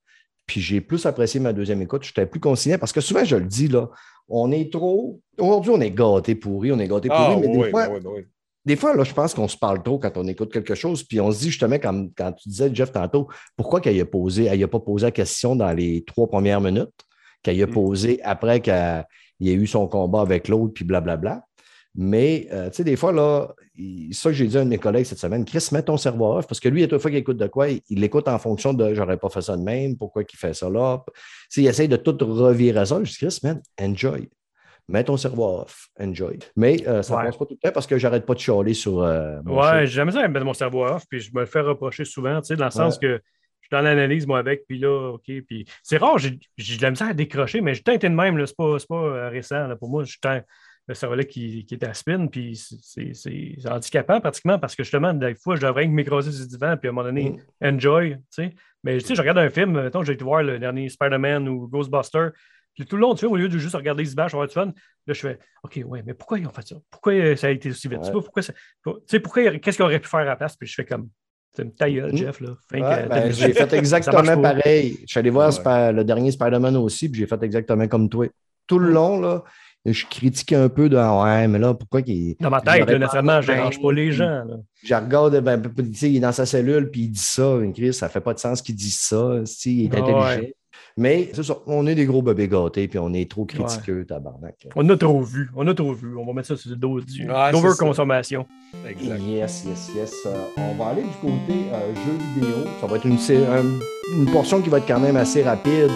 Puis j'ai plus apprécié ma deuxième écoute. J'étais plus consigné parce que souvent, je le dis, là, on est trop. Aujourd'hui, on est gâté pourri, on est gâté pourri, Ah, mais oui, des fois, oui, oui, oui. Des fois, là, je pense qu'on se parle trop quand on écoute quelque chose, puis on se dit justement, comme quand tu disais, Jeff, tantôt, pourquoi qu'elle n'a posé, elle n'a pas posé la question dans les trois premières minutes, qu'elle a Mm. posé après qu'il y ait eu son combat avec l'autre, puis blablabla. Mais, euh, tu sais, des fois, là, ça que j'ai dit à un de mes collègues cette semaine, Chris, mets ton cerveau off, parce que lui, à toute fois qu'il écoute de quoi, il l'écoute en fonction de j'aurais pas fait ça de même, pourquoi qu'il fait ça là. Tu sais, il essaye de tout revirer ça. Je dis, Chris, man, enjoy. Mets ton cerveau off, enjoy. Mais euh, ça ne Ouais. passe pas tout le temps parce que j'arrête pas de chialer sur. euh, mon Ouais, show. j'ai jamais ça mettre mon cerveau off, puis je me le fais reprocher souvent, tu sais, dans le sens que je suis dans l'analyse, moi, avec, puis là, OK, puis c'est rare, j'ai de la misère à décrocher, mais j'ai tant été de même, c'est pas, pas euh, récent, là, pour moi, je suis tant- le cervelet qui, qui est à spin, puis c'est handicapant pratiquement parce que justement, des fois, je devrais m'écraser sur le divan, puis à un moment donné, Mm. enjoy, tu sais. Mais tu sais, je regarde un film, mettons, j'ai été voir le dernier Spider-Man ou Ghostbuster, puis tout le long, tu sais, au lieu de juste regarder les images, avoir du fun, là, je fais, OK, ouais, mais pourquoi ils ont fait ça? Pourquoi ça a été aussi vite? Tu sais pourquoi ça- Tu sais, pourquoi, qu'est-ce qu'ils auraient pu faire à la place? Puis je fais comme, c'est une taille, Mm. Jeff, là. Ouais, ben, j'ai fait exactement pareil. Je suis allé voir Ouais. Le dernier Spider-Man aussi, puis j'ai fait exactement comme toi. Tout le long, là, je critiquais un peu de Ah ouais, mais là, pourquoi qu'il. Dans ma tête, là, naturellement, je dérange pas les gens. là. Je regarde, ben, tu sais, il est dans sa cellule, puis il dit ça. Chris, ça fait pas de sens qu'il dise ça. Il est Ah intelligent. Mais c'est ça, on est des gros bébés gâtés, puis on est trop critiqueux, tabarnak. On a trop vu. On a trop vu. On va mettre ça sur le dos du Ouais. Exact. Yes, yes, yes. Euh, on va aller du côté euh, jeu vidéo. Ça va être une, une portion qui va être quand même assez rapide.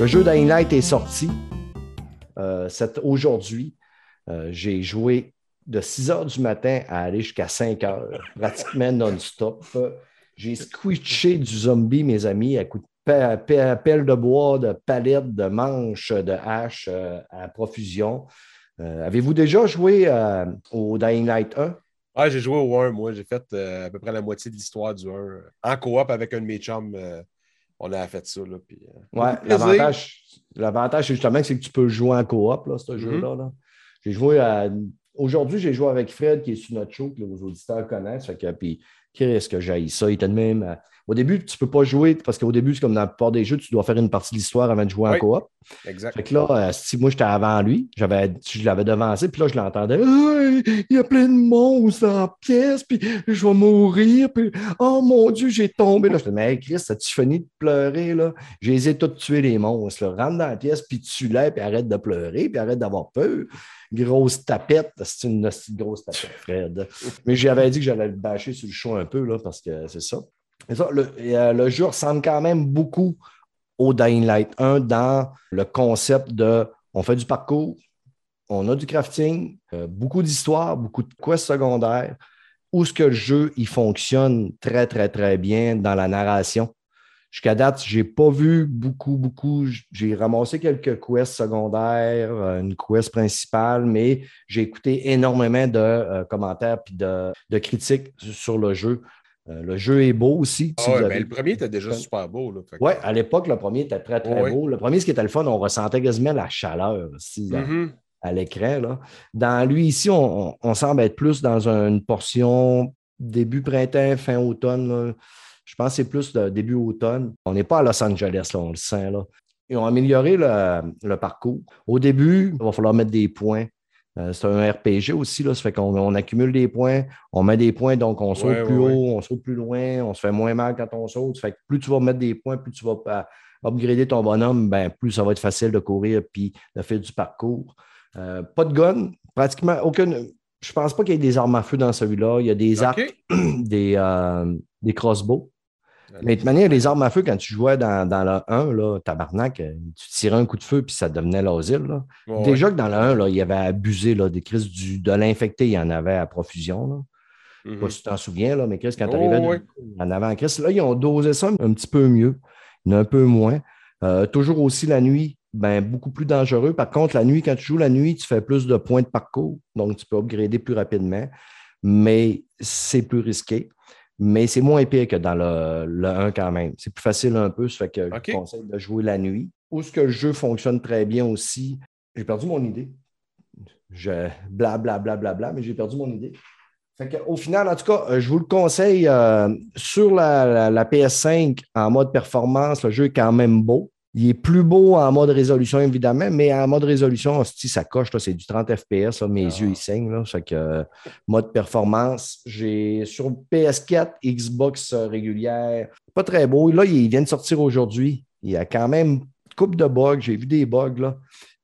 Le jeu Dying Light est sorti euh, aujourd'hui. Euh, J'ai joué de 6 heures du matin à aller jusqu'à 5 heures, pratiquement non-stop. J'ai squitché du zombie, mes amis, à coups de pe- pe- pelle de bois, de palette, de manches, de hache euh, à profusion. Euh, Avez-vous déjà joué euh, au Dying Light 1? Ah, j'ai joué au 1, moi. J'ai fait à peu près la moitié de l'histoire du 1. euh, En coop avec un de mes chums. on a fait ça. Là, puis, Ouais, l'avantage, justement que c'est que tu peux jouer en coop, là, ce Mhm. jeu-là. là. J'ai joué à. Aujourd'hui, j'ai joué avec Fred, qui est sur notre show, que les auditeurs connaissent. Fait que, puis, qu'est-ce que j'ai ça? Il était de même. euh, Au début, tu ne peux pas jouer, parce qu'au début, c'est comme dans la plupart des jeux, tu dois faire une partie de l'histoire avant de jouer en coop. Exact. Fait que là, euh, si moi j'étais avant lui, j'avais, je l'avais devancé, puis là, je l'entendais. Il y a plein de monstres dans la pièce, puis je vais mourir, puis oh mon Dieu, j'ai tombé. Là, je disais, mais Chris, as-tu fini de pleurer? Là? Je les ai tous tués, les monstres. Là. Rentre dans la pièce, puis tue-les, puis arrête de pleurer, puis arrête d'avoir peur. Grosse tapette, c'est une, grosse tapette, Fred. Mais j'avais dit que j'allais le bâcher sur le show un peu, là, parce que c'est ça. Et ça, le, euh, le jeu ressemble quand même beaucoup au Dying Light 1 dans le concept de on fait du parcours, on a du crafting, euh, beaucoup d'histoires, beaucoup de quests secondaires, où ce que le jeu il fonctionne très, très, très bien dans la narration. Jusqu'à date, je n'ai pas vu beaucoup, beaucoup. J'ai ramassé quelques quests secondaires, euh, une quest principale, mais j'ai écouté énormément de euh, commentaires et de, de critiques sur le jeu. Euh, le jeu est beau aussi. Ah si ouais, ben, avez- le premier était déjà super beau. Que- oui, à l'époque, le premier était très, très beau. Le premier, ce qui était le fun, on ressentait quasiment la chaleur aussi, là, Mhm. à l'écran. Dans lui, ici, on, on- on semble être plus dans une portion début printemps, fin automne. là. Je pense que c'est plus le début automne. On n'est pas à Los Angeles, là, on le sent. Là. Ils ont amélioré le, le parcours. Au début, il va falloir mettre des points. Euh, c'est un RPG aussi, là, ça fait qu'on on accumule des points, on met des points, donc on saute Ouais, plus ouais, haut, on saute plus loin, on se fait moins mal quand on saute. Ça fait que plus tu vas mettre des points, plus tu vas euh, upgrader ton bonhomme, ben, plus ça va être facile de courir puis de faire du parcours. Euh, pas de gun, pratiquement aucune. Je pense pas qu'il y ait des armes à feu dans celui-là. Il y a des arcs, des, euh, des crossbows. Mais de toute manière, les armes à feu, quand tu jouais dans, dans le 1, là, tabarnak, euh, tu tirais un coup de feu puis ça devenait l'asile. ouais. Déjà que dans le 1, là, il y avait abusé là, des crises du, de l'infecté, il y en avait à profusion. Là. Je sais pas si tu t'en souviens, là, mais Chris, quand tu Oh, arrivais ouais. en avant en Chris, là, ils ont dosé ça un petit peu mieux, un peu moins. Euh, toujours aussi la nuit, ben, beaucoup plus dangereux. Par contre, la nuit, quand tu joues la nuit, tu fais plus de points de parcours, donc tu peux upgrader plus rapidement, mais c'est plus risqué. Mais c'est moins pire que dans le, le 1 quand même. C'est plus facile un peu, ça fait que OK. je conseille de jouer la nuit. Où ce que le jeu fonctionne très bien aussi, j'ai perdu mon idée. Je bla bla bla bla bla, mais j'ai perdu mon idée. Fait que, au final, en tout cas, euh, je vous le conseille euh, sur la, la- la PS5 en mode performance, le jeu est quand même beau. Il est plus beau en mode résolution, évidemment, mais en mode résolution, si ça coche, c'est du 30 FPS. là, mes Ah. yeux, ils saignent. Là, fait que, euh, mode performance, j'ai sur PS4, Xbox euh, régulière, pas très beau. Là, il vient de sortir aujourd'hui. Il y a quand même une couple de bugs. J'ai vu des bugs, là.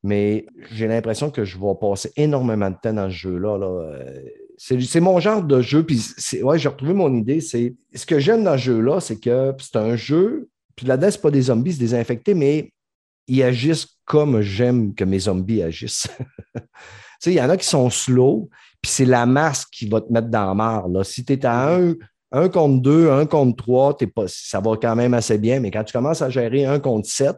Mais j'ai l'impression que je vais passer énormément de temps dans ce jeu-là. là. Euh, C'est mon genre de jeu. Puis ouais, j'ai retrouvé mon idée. C'est ce que j'aime dans ce jeu-là, c'est que c'est un jeu. Puis là-dedans, c'est pas des zombies, c'est des infectés, mais ils agissent comme j'aime que mes zombies agissent. tu sais, il y en a qui sont slow, puis c'est la masse qui va te mettre dans la marre. Là. Si tu es à un, contre deux, un contre trois, t'es pas, ça va quand même assez bien, mais quand tu commences à gérer un contre sept,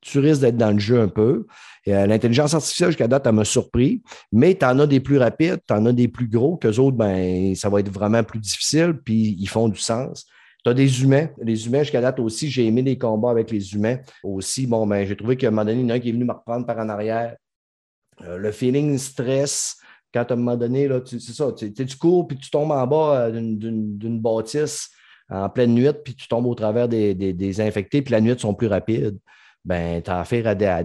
tu risques d'être dans le jeu un peu. Euh, L'intelligence artificielle, jusqu'à date, elle m'a surpris, mais tu en as des plus rapides, tu en as des plus gros, qu'eux autres, ben, ça va être vraiment plus difficile, puis ils font du sens. Tu as des humains. Les humains, jusqu'à date aussi, j'ai aimé les combats avec les humains. Aussi, bon, ben, j'ai trouvé qu'à un moment donné, il y en a un qui est venu me reprendre par en arrière. Euh, le feeling stress, quand à un moment donné, là, c'est ça, tu, cours puis tu tombes en bas euh, d'une- bâtisse en pleine nuit, puis tu tombes au travers des, des- des infectés, puis la nuit sont plus rapides. Ben, tu as affaire à, dé- à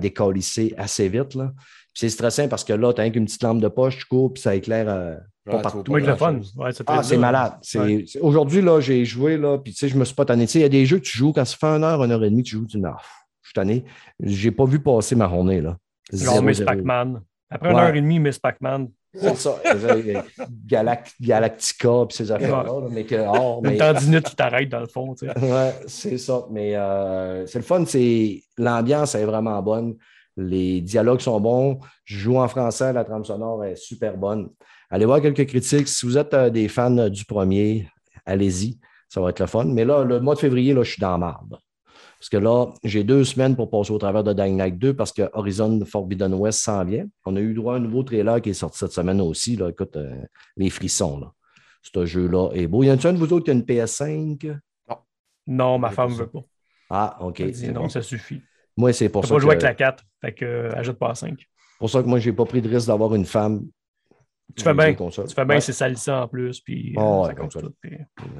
assez vite. Là. Puis c'est stressant parce que là, tu as qu'une petite lampe de poche, tu cours, puis ça éclaire euh, pas Ouais, partout. le fun. Ouais, Ah, c'est malade. Ouais. Aujourd'hui, là, j'ai joué, là, puis tu sais, je me suis pas tanné. Tu sais, il y a des jeux que tu joues quand ça fait une heure, une heure et demie, tu joues, tu dis, ah, je suis tanné. J'ai pas vu passer ma journée, là. Genre Miss. Pac-Man. Après une heure et demie, Miss Pac-Man. C'est ça. Galact- Galactica, puis ces affaires-là, là, mais que, oh, Une mais- tendinite qui t'arrête dans le fond. tu sais. Ouais, c'est ça. Mais euh, c'est le fun, c'est l'ambiance est vraiment bonne. Les dialogues sont bons. Je joue en français, la trame sonore est super bonne. Allez voir quelques critiques. Si vous êtes euh, des fans du premier, allez-y. Ça va être le fun. Mais là, le mois de février, là, je suis dans marde. Parce que là, j'ai deux semaines pour passer au travers de Dying Light 2 parce que Horizon Forbidden West s'en vient. On a eu droit à un nouveau trailer qui est sorti cette semaine aussi. Là. Écoute, euh, les frissons. Là. Ce jeu-là est beau. Y en a-t-il un de vous autres qui a une PS5? Non, ma Ouais, femme pour veut pas. Ah, OK. Elle dit c'est non, ça suffit. Moi, c'est pour ça pas que, joué avec la 4. Fait que euh, ajoute pas à 5. pour ça que moi, je n'ai pas pris de risque d'avoir une femme. Tu fais bien. Tu fais bien, Ouais. c'est salissant en plus. Puis euh, Oh, ça ouais, comme ça. tout. puis-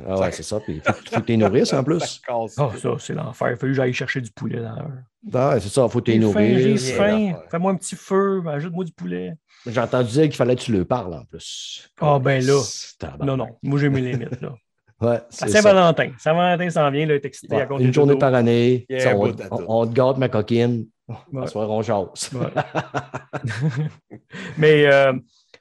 Ah ouais, c'est ça. Puis faut, faut que tu nourrisses en plus. Oh, ça, c'est l'enfer. Il fallu que j'aille chercher du poulet dans l'heure. Ah, ouais, c'est ça. Faut que tu J'ai faim, j'ai faim. d'affaire. Fais-moi un petit feu. Ajoute-moi du poulet. J'ai entendu dire qu'il fallait que tu le parles en plus. Ah, ben là. Tabarnak. Non, non. Moi, j'ai mes limites. Là. Ouais. Saint-Valentin. Saint-Valentin s'en vient. Là, excité. Ouais, à une de journée par année. On, te gâte, ma coquine. Ouais. Soir, on jase. Ouais. Mais euh,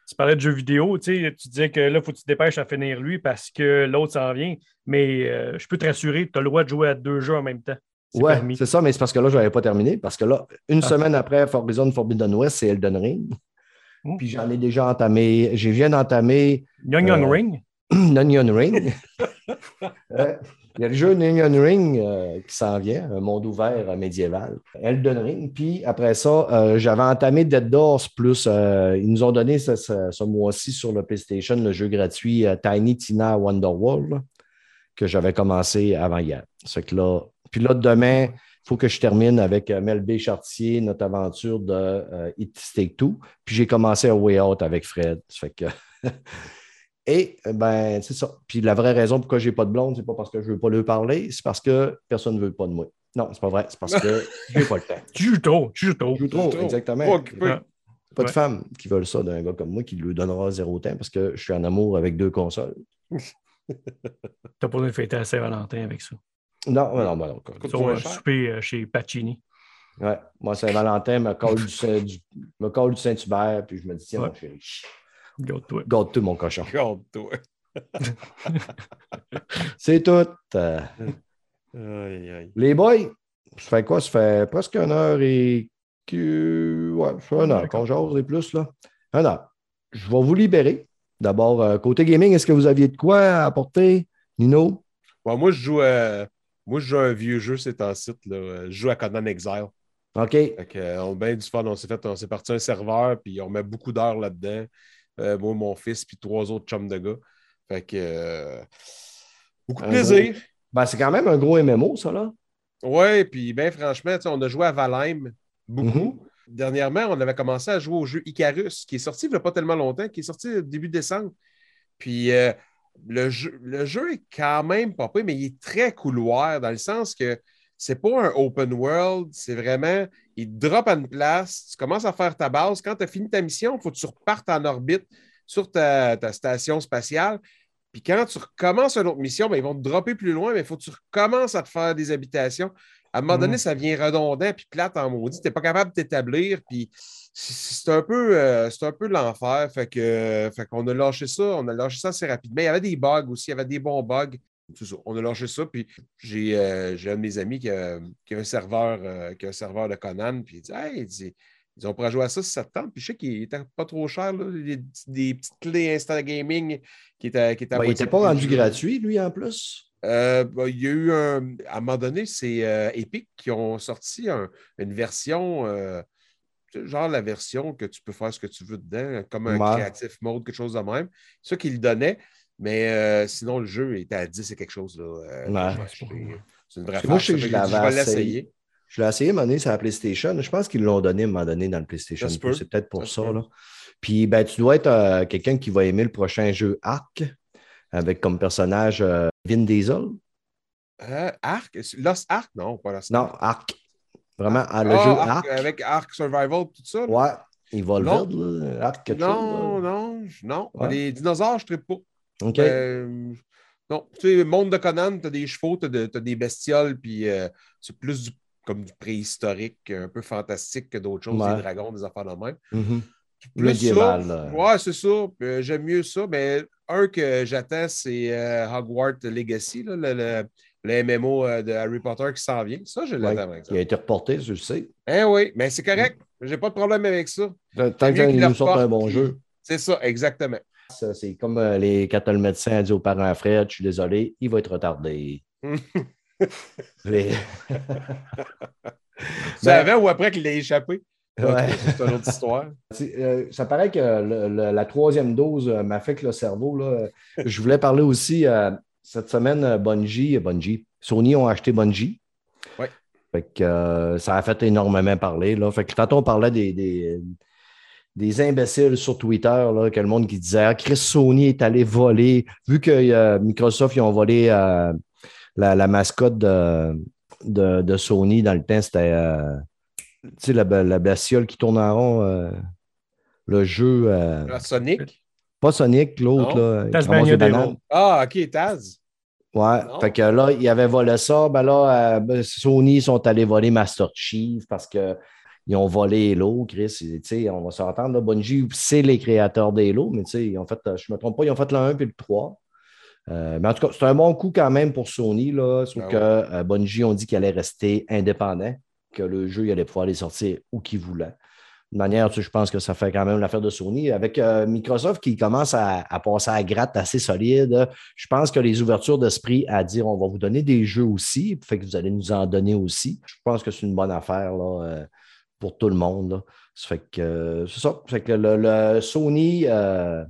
tu parlais de jeux vidéo, tu sais, tu disais que là, il faut que tu te dépêches à finir lui parce que l'autre s'en vient. Mais euh, je peux te rassurer, tu as le droit de jouer à deux jeux en même temps. Permis. c'est ça, mais c'est parce que là, je n'avais pas terminé. Parce que là, une Ah. semaine après Horizon Forbidden West, c'est Elden Ring. Oh. Puis j'en ai déjà entamé. Je viens d'entamer Young Young Euh, Ring? Onion Ring. Euh, Il y a le jeu Onion Ring euh, qui s'en vient, un monde ouvert euh, médiéval. Elden Ring. Puis après ça, j'avais entamé Dead Doors plus. ils nous ont donné ce, ce- ce mois-ci sur le PlayStation le jeu gratuit Tiny Tina Wonderworld que j'avais commencé avant hier. Que là, puis là, demain, il faut que je termine avec Mel B. Chartier, notre aventure de It Take Two. Puis j'ai commencé à Way Out avec Fred. Ça fait que. Et ben, c'est ça. Puis la vraie raison pourquoi je n'ai pas de blonde, c'est pas parce que je ne veux pas lui parler, c'est parce que personne ne veut pas de moi. Non, c'est pas vrai. C'est parce que je n'ai pas le temps. Tu joues trop, tu joues trop. Je joue trop, exactement. Pas. Ouais. De femmes qui veulent ça d'un gars comme moi qui lui donnera zéro temps parce que je suis en amour avec deux consoles. T'as pas besoin de fêter à Saint-Valentin avec ça. Non, non, non. non. Un cher. souper euh, chez Pacini. Ouais. Moi, Saint-Valentin me colle du, Saint- du- me colle du Saint-Hubert, puis je me dis, tiens, Ouais. mon chéri, Garde-toi. garde tout mon cochon. Regarde-toi. C'est tout. Euh, Aïe, aïe. les boys, ça fait quoi? Ça fait presque une heure et que. Ouais, ça fait une heure qu'on jase et plus, là. Une heure. Je vais vous libérer. D'abord, euh, côté gaming, est-ce que vous aviez de quoi à apporter, Nino? Moi, je joue à... Moi, je joue à un vieux jeu, c'est un site. Là. Je joue à Conan Exile. OK. Fait que, euh, on a bien du fun. On s'est fait, on s'est parti un serveur, puis on met beaucoup d'heures là-dedans. Euh, moi, mon fils, puis trois autres chums de gars. Fait que euh, beaucoup de plaisir. Ben, c'est quand même un gros MMO, ça, là. Ouais, puis ben franchement, on a joué à Valheim beaucoup. Mhm. Dernièrement, on avait commencé à jouer au jeu Icarus, qui est sorti il n'y a pas tellement longtemps, qui est sorti début décembre. Puis euh, le, jeu, le jeu est quand même pas mais il est très couloir dans le sens que c'est pas un open world, c'est vraiment, il te drop à une place, tu commences à faire ta base. Quand tu as fini ta mission, il faut que tu repartes en orbite sur ta, ta station spatiale. Puis quand tu recommences une autre mission, ben, ils vont te dropper plus loin, mais il faut que tu recommences à te faire des habitations. À un moment donné, ça devient redondant puis plate en maudit. Tu n'es pas capable de t'établir. Puis c'est- un peu, euh, c'est un peu l'enfer. Fait que, fait qu'on a lâché ça. On a lâché ça assez rapidement. Il y avait des bugs aussi. Il y avait des bons bugs. Ça. On a lâché ça. Puis j'ai euh, j'ai un de mes amis qui a, qui a un serveur, euh, qui a un serveur de Conan. Puis il dit Hey, il dit, ils ont pourra jouer à ça si ça te tente. Puis je sais qu'il était pas trop cher. Là, des, des petites clés Insta Gaming qui étaient, qui étaient à Ben, il n'était pas rendu gratuit, lui, en plus? Euh, bah, il y a eu un. À un moment donné, c'est euh, Epic qui ont sorti un- une version, euh, genre la version que tu peux faire ce que tu veux dedans, comme un Ouais. creative mode, quelque chose de même. C'est ça qu'ils le donnaient. Mais euh, sinon, le jeu était à 10 et quelque chose. Là, Euh, Ouais. C'est une vraie que moi, je sais que ça je vais essayé. l'essayer. Je l'ai essayé à un moment donné sur la PlayStation. Je pense qu'ils l'ont donné à un moment donné dans le PlayStation. C'est peut-être pour Ça là. Puis ben, tu dois être euh, quelqu'un qui va aimer le prochain jeu Arc avec comme personnage euh, Vin Diesel. Euh, Arc? Lost Arc? Non, pas Lost Non, Arc. Vraiment, ah, le Ah, jeu Arc, Arc. Avec Arc Survival, tout ça? là? Ouais, il va le Non. vide, là. Arc quelque Non, chose. là. non, non. Ouais. Les dinosaures, je ne pas. OK. Euh, non, tu sais, monde de Conan, tu as des chevaux, tu as, des bestioles, puis euh, c'est plus du, comme du préhistorique, un peu fantastique que d'autres choses, Ouais. des dragons, des affaires de même. Mhm. Plus Médiéval, ça. Ouais, c'est ça. Euh, J'aime mieux ça. Mais un que j'attends, c'est euh, Hogwarts Legacy, là, le, le- le MMO de Harry Potter qui s'en vient. Ça, je Ouais, l'attends, par Il a été reporté, je le sais. Eh oui, mais c'est correct. J'ai pas de problème avec ça. Tant qu'il nous sorte un bon jeu. C'est ça, exactement. C'est comme euh, les, quand le médecin a dit aux parents Fred, je suis désolé, il va être retardé. Les- C'est Ben- avant ou après qu'il l'ait échappé? Ouais. C'est une autre histoire. Euh, ça paraît que le- le- la troisième dose euh, m'affecte le cerveau. Là. Je voulais parler aussi euh, cette semaine, Bungie, Bungie, Sony ont acheté Bungie. Ouais. Fait que, euh, ça a fait énormément parler. Là. Fait que tantôt, on parlait des, des, des imbéciles sur Twitter, là, que le monde qui disait ah, Chris Sony est allé voler. Vu que euh, Microsoft, ils ont volé euh, la, la mascotte de, de, de Sony dans le temps, c'était euh, tu sais, la, la bestiole qui tourne en rond. euh, le jeu. euh, Ah, Sonic? pas Sonic, l'autre, bananes. Ah, OK, Taz. Ouais. Non. Fait que là, il avait volé ça. Ben là, euh, ben, Sony sont allés voler Master Chief parce qu'ils ont volé Halo, Chris. On va s'entendre. Bungie, c'est les créateurs d'Halo, mais ils ont fait, je ne me trompe pas, ils ont fait le 1 puis le 3. Euh, mais en tout cas, c'est un bon coup quand même pour Sony, là, sauf Ben que euh, Bungie ont dit qu'il allait rester indépendant, que le jeu, il allait pouvoir les sortir où qu'il voulait. De manière, tu sais, je pense que ça fait quand même l'affaire de Sony. Avec euh, Microsoft qui commence à, à passer à gratte assez solide, je pense que les ouvertures d'esprit à dire on va vous donner des jeux aussi, fait que vous allez nous en donner aussi. Je pense que c'est une bonne affaire là, pour tout le monde. là. Ça fait que euh, c'est ça. Fait que le, le Sony, euh,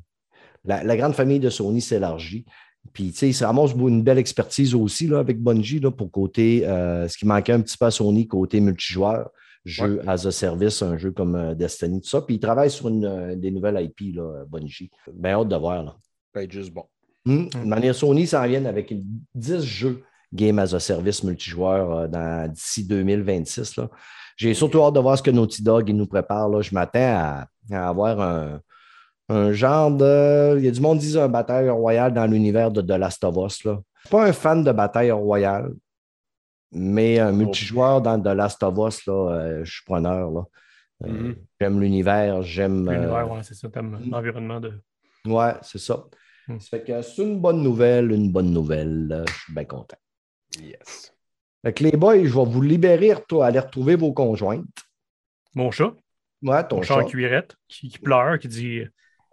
la, la grande famille de Sony s'élargit. Puis, tu sais, ça ramasse une belle expertise aussi là, avec Bungie là, pour côté, euh, ce qui manquait un petit peu à Sony, côté multijoueur, jeu as a service, un jeu comme Destiny, tout ça. Puis, ils travaillent sur une, des nouvelles IP, là, Bungie. Bien hâte de voir. Là. Ça va être juste bon. Hmm? De manière Sony s'en viennent avec 10 jeux Game as a Service multijoueur euh, dans- d'ici 2026. là. J'ai surtout hâte de voir ce que Naughty Dog il nous prépare. là. Je m'attends à, à avoir un, un genre de. Il y a du monde qui dit un bataille royale dans l'univers de The Last of Us. Là. Je suis pas un fan de bataille royale, mais un multijoueur dans The Last of Us, là, euh, je suis preneur. Là. Euh, Mhm. J'aime l'univers, j'aime. euh, L'univers, ouais, c'est ça, t'aimes mm. l'environnement de. Ouais, c'est ça. Hmm. Ça fait que c'est une bonne nouvelle, une bonne nouvelle. Je suis bien content. Yes. Fait que les boys, je vais vous libérer, toi, aller retrouver vos conjointes. Mon chat, Ouais, ton mon chat en cuirette, qui, qui pleure, qui dit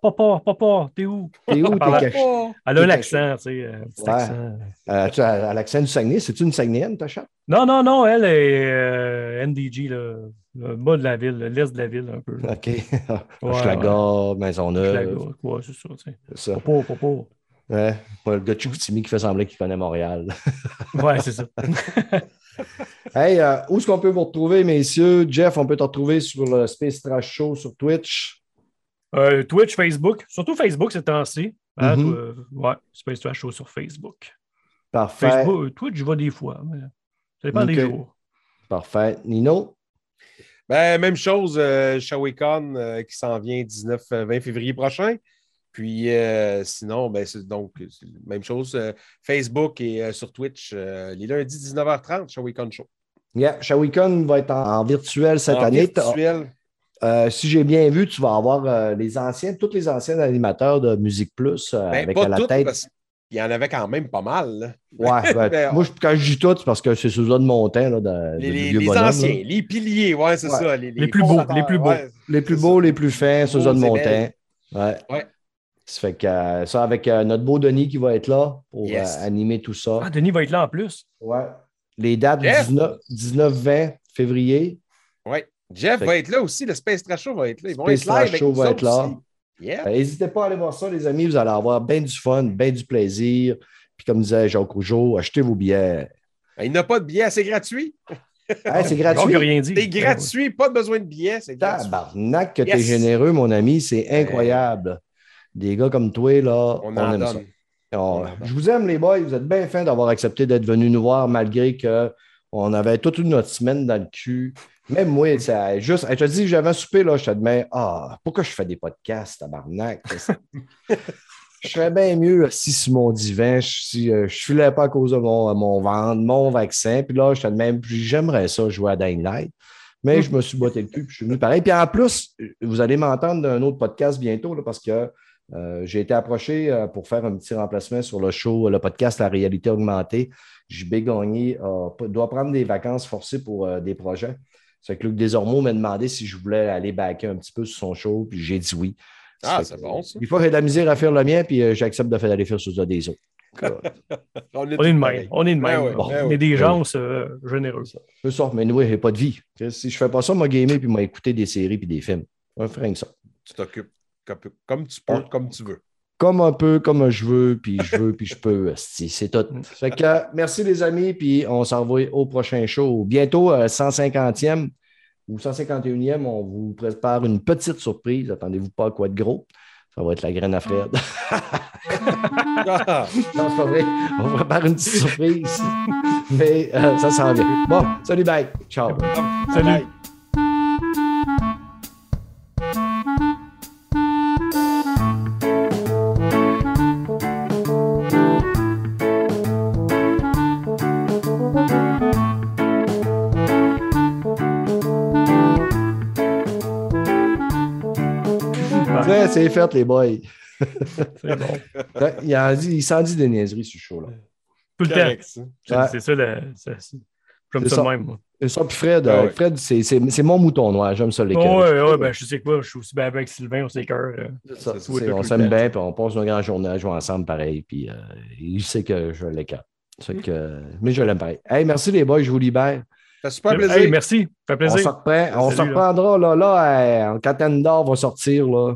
Papa, papa, t'es où? T'es où? T'es caché? Elle a l'accent, tu sais. euh, Ouais. accent. Euh, tu as- à l'accent du Saguenay, c'est-tu une Saguenéenne, ta chatte? Non, non, non, elle est euh, NDG, là, le bas de la ville, l'est de la ville, un peu. OK. Ouais, La Maisonneuve, gars, ouais, c'est ça, tu sais. c'est ça. Papa, papa. Ouais, pas le gars de Chicoutimi qui fait sembler qu'il connaît Montréal. Ouais, c'est ça. hey, euh, où est-ce qu'on peut vous retrouver, messieurs? Jeff, on peut te retrouver sur le Space Trash Show sur Twitch. Euh, Twitch, Facebook, surtout Facebook ces temps-ci. Hein, Mhm. euh, ouais, Space Trash Show sur Facebook. Parfait. Facebook, Twitch, je vais des fois, mais ça dépend des jours. Parfait. Nino? Ben, même chose, euh, ShawiCon euh, qui s'en vient 19-20 février prochain. Puis euh, sinon, ben, c'est donc même chose. euh, Facebook et euh, sur Twitch, euh, les lundis 19h30, ShawiCon Show. Yeah, Shawicon va être en, en virtuel cette En année. virtuel. Euh, si j'ai bien vu, tu vas avoir euh, les anciens, tous les anciens animateurs de Musique Plus euh, Ben, avec pas à la toutes, tête. parce qu'il y en avait quand même pas mal. là. Ouais, ben, Ben, moi, je- quand je dis tout, c'est parce que c'est sous de mon temps. Là, de, Les, de les- anciens, là. les piliers, ouais, c'est Ouais. ça. Les plus beaux, les plus beaux. Les plus beaux, ça. les plus fins, sous Beaux de mon temps. Ouais. Ça fait que euh, ça, avec euh, notre beau Denis qui va être là pour Yes. euh, animer tout ça. Ah, Denis va être là en plus. Ouais. Les dates Jeff! 19-20 février. Oui. Jeff Fait va être là aussi. Le Space Trash Show va être là. Ils vont Space Trash Show va être là. aussi. Yeah. Euh, N'hésitez pas à aller voir ça, les amis. Vous allez avoir bien du fun, bien du plaisir. Puis comme disait Jacques Rougeau, achetez vos billets. Il n'a pas de billet, c'est gratuit. Hey, c'est gratuit. rien dit. C'est gratuit, pas besoin de billets, c'est gratuit. Tabarnak que t'es Yes. généreux, mon ami. C'est incroyable. Des gars comme toi, là, On aime ça. On- donne. je vous aime, les boys. Vous êtes bien fins d'avoir accepté d'être venus nous voir malgré qu'on avait toute notre semaine dans le cul. Même moi, ça, juste, je te dis, j'avais un souper, là, je te demandais, ah, pourquoi je fais des podcasts, tabarnak? je serais bien mieux si sur mon divan, je- si euh, je ne filais pas à cause de mon, mon ventre, mon vaccin. Puis là, je te demande, j'aimerais ça jouer à Dying Light. Mais je me suis botté le cul, puis je suis venu pareil. Puis en plus, vous allez m'entendre d'un autre podcast bientôt, là, parce que euh, j'ai été approché euh, pour faire un petit remplacement sur le show, le podcast La réalité augmentée. JB Gagné euh, doit prendre des vacances forcées pour euh, des projets. C'est que Luc Desormeaux m'a demandé si je voulais aller backer un petit peu sur son show, puis j'ai dit oui. Ah, c'est bon, ça. Des fois, j'ai de la misère à faire le mien, puis euh, j'accepte de faire aller faire sur des autres. On est, On est de même. On est de même. Ben ouais, Bon, ben on est des gens euh, généreux. C'est ça, mais nous, j'ai pas de vie. Si je fais pas ça, moi, gamer, puis moi, écouter des séries puis des films. On ferait rien que ça. Tu t'occupes comme, tu peux, comme tu veux. comme un peu, comme je veux, puis je veux, puis je peux. C'est tout. Fait que euh, merci les amis, puis on s'en va au prochain show. Bientôt, euh, 150e ou 151e, on vous prépare une petite surprise. Attendez-vous pas à quoi de gros. Ça va être la graine à Fred. Non, c'est pas vrai. On vous prépare une petite surprise. Mais euh, ça s'en vient. Bon, salut, bye. Ciao. Salut. Ouais, C'est fait, les boys. C'est bon. Ouais, Il, en dit- il s'en dit des niaiseries sur ce show-là. Tout le correct, temps. C'est Ouais. ça, le- j'aime ça ça. de même. Moi. Et ça, puis Fred, Ah euh, ouais. Fred c'est mon mouton noir. J'aime ça, les Ouais, cœurs. ouais, ben, je sais quoi, je suis aussi bien avec Sylvain, on s'écœure. euh. On s'aime bien, puis on passe une grande journée à jouer ensemble pareil. Puis euh, il sait que je l'écarte. C'est Mm. que, mais je l'aime pareil. Hey, merci les boys, je vous libère. Ça fait super plaisir. Hey, merci, ça fait On se plaisir. reprend, on se reprendra là, là, euh, quand Endor va sortir, là,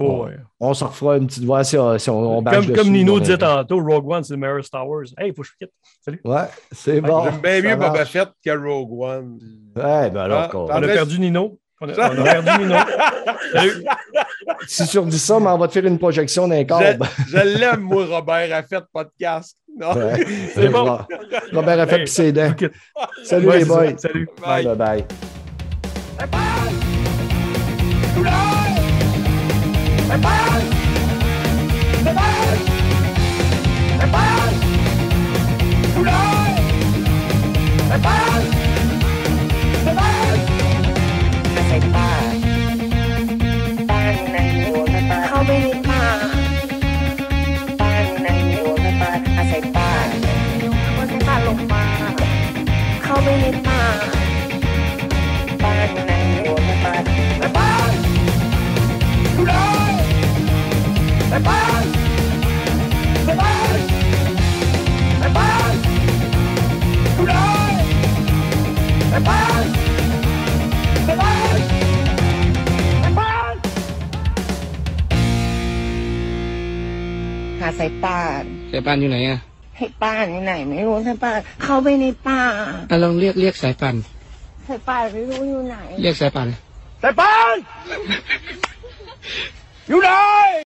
Ouais. on se refera une petite voix si on, si on, on bâche Comme, Nino on disait tantôt, Rogue One, c'est le meilleur Star Wars. Hey, faut que je quitte. Salut. Ouais, c'est bon. J'aime bien ça mieux Boba. Fett que Rogue One. Ouais, ben alors, Ah. On a perdu Nino. On a, on a perdu Nino. Salut. si tu redis ça, mais on va te faire une projection d'un câble. Je, je l'aime, moi, Robert a fait podcast. Non. Ouais. C'est bon. Robert a fait Hey, pis ses dents. Salut Ouais, les ça. boys. Salut. Bye. Bye bye. เ ¡Preparaos! หาสายป่านสายป่านอยู่ไหนอะให้ป่านอยู่ไหนไม่รู้สายป่านเข้าไปในป่าอะลองเรียกเรียกสายป่านสายป่านไม่รู้อยู่ไหน เรียกสายป่าน C'est pas! You know!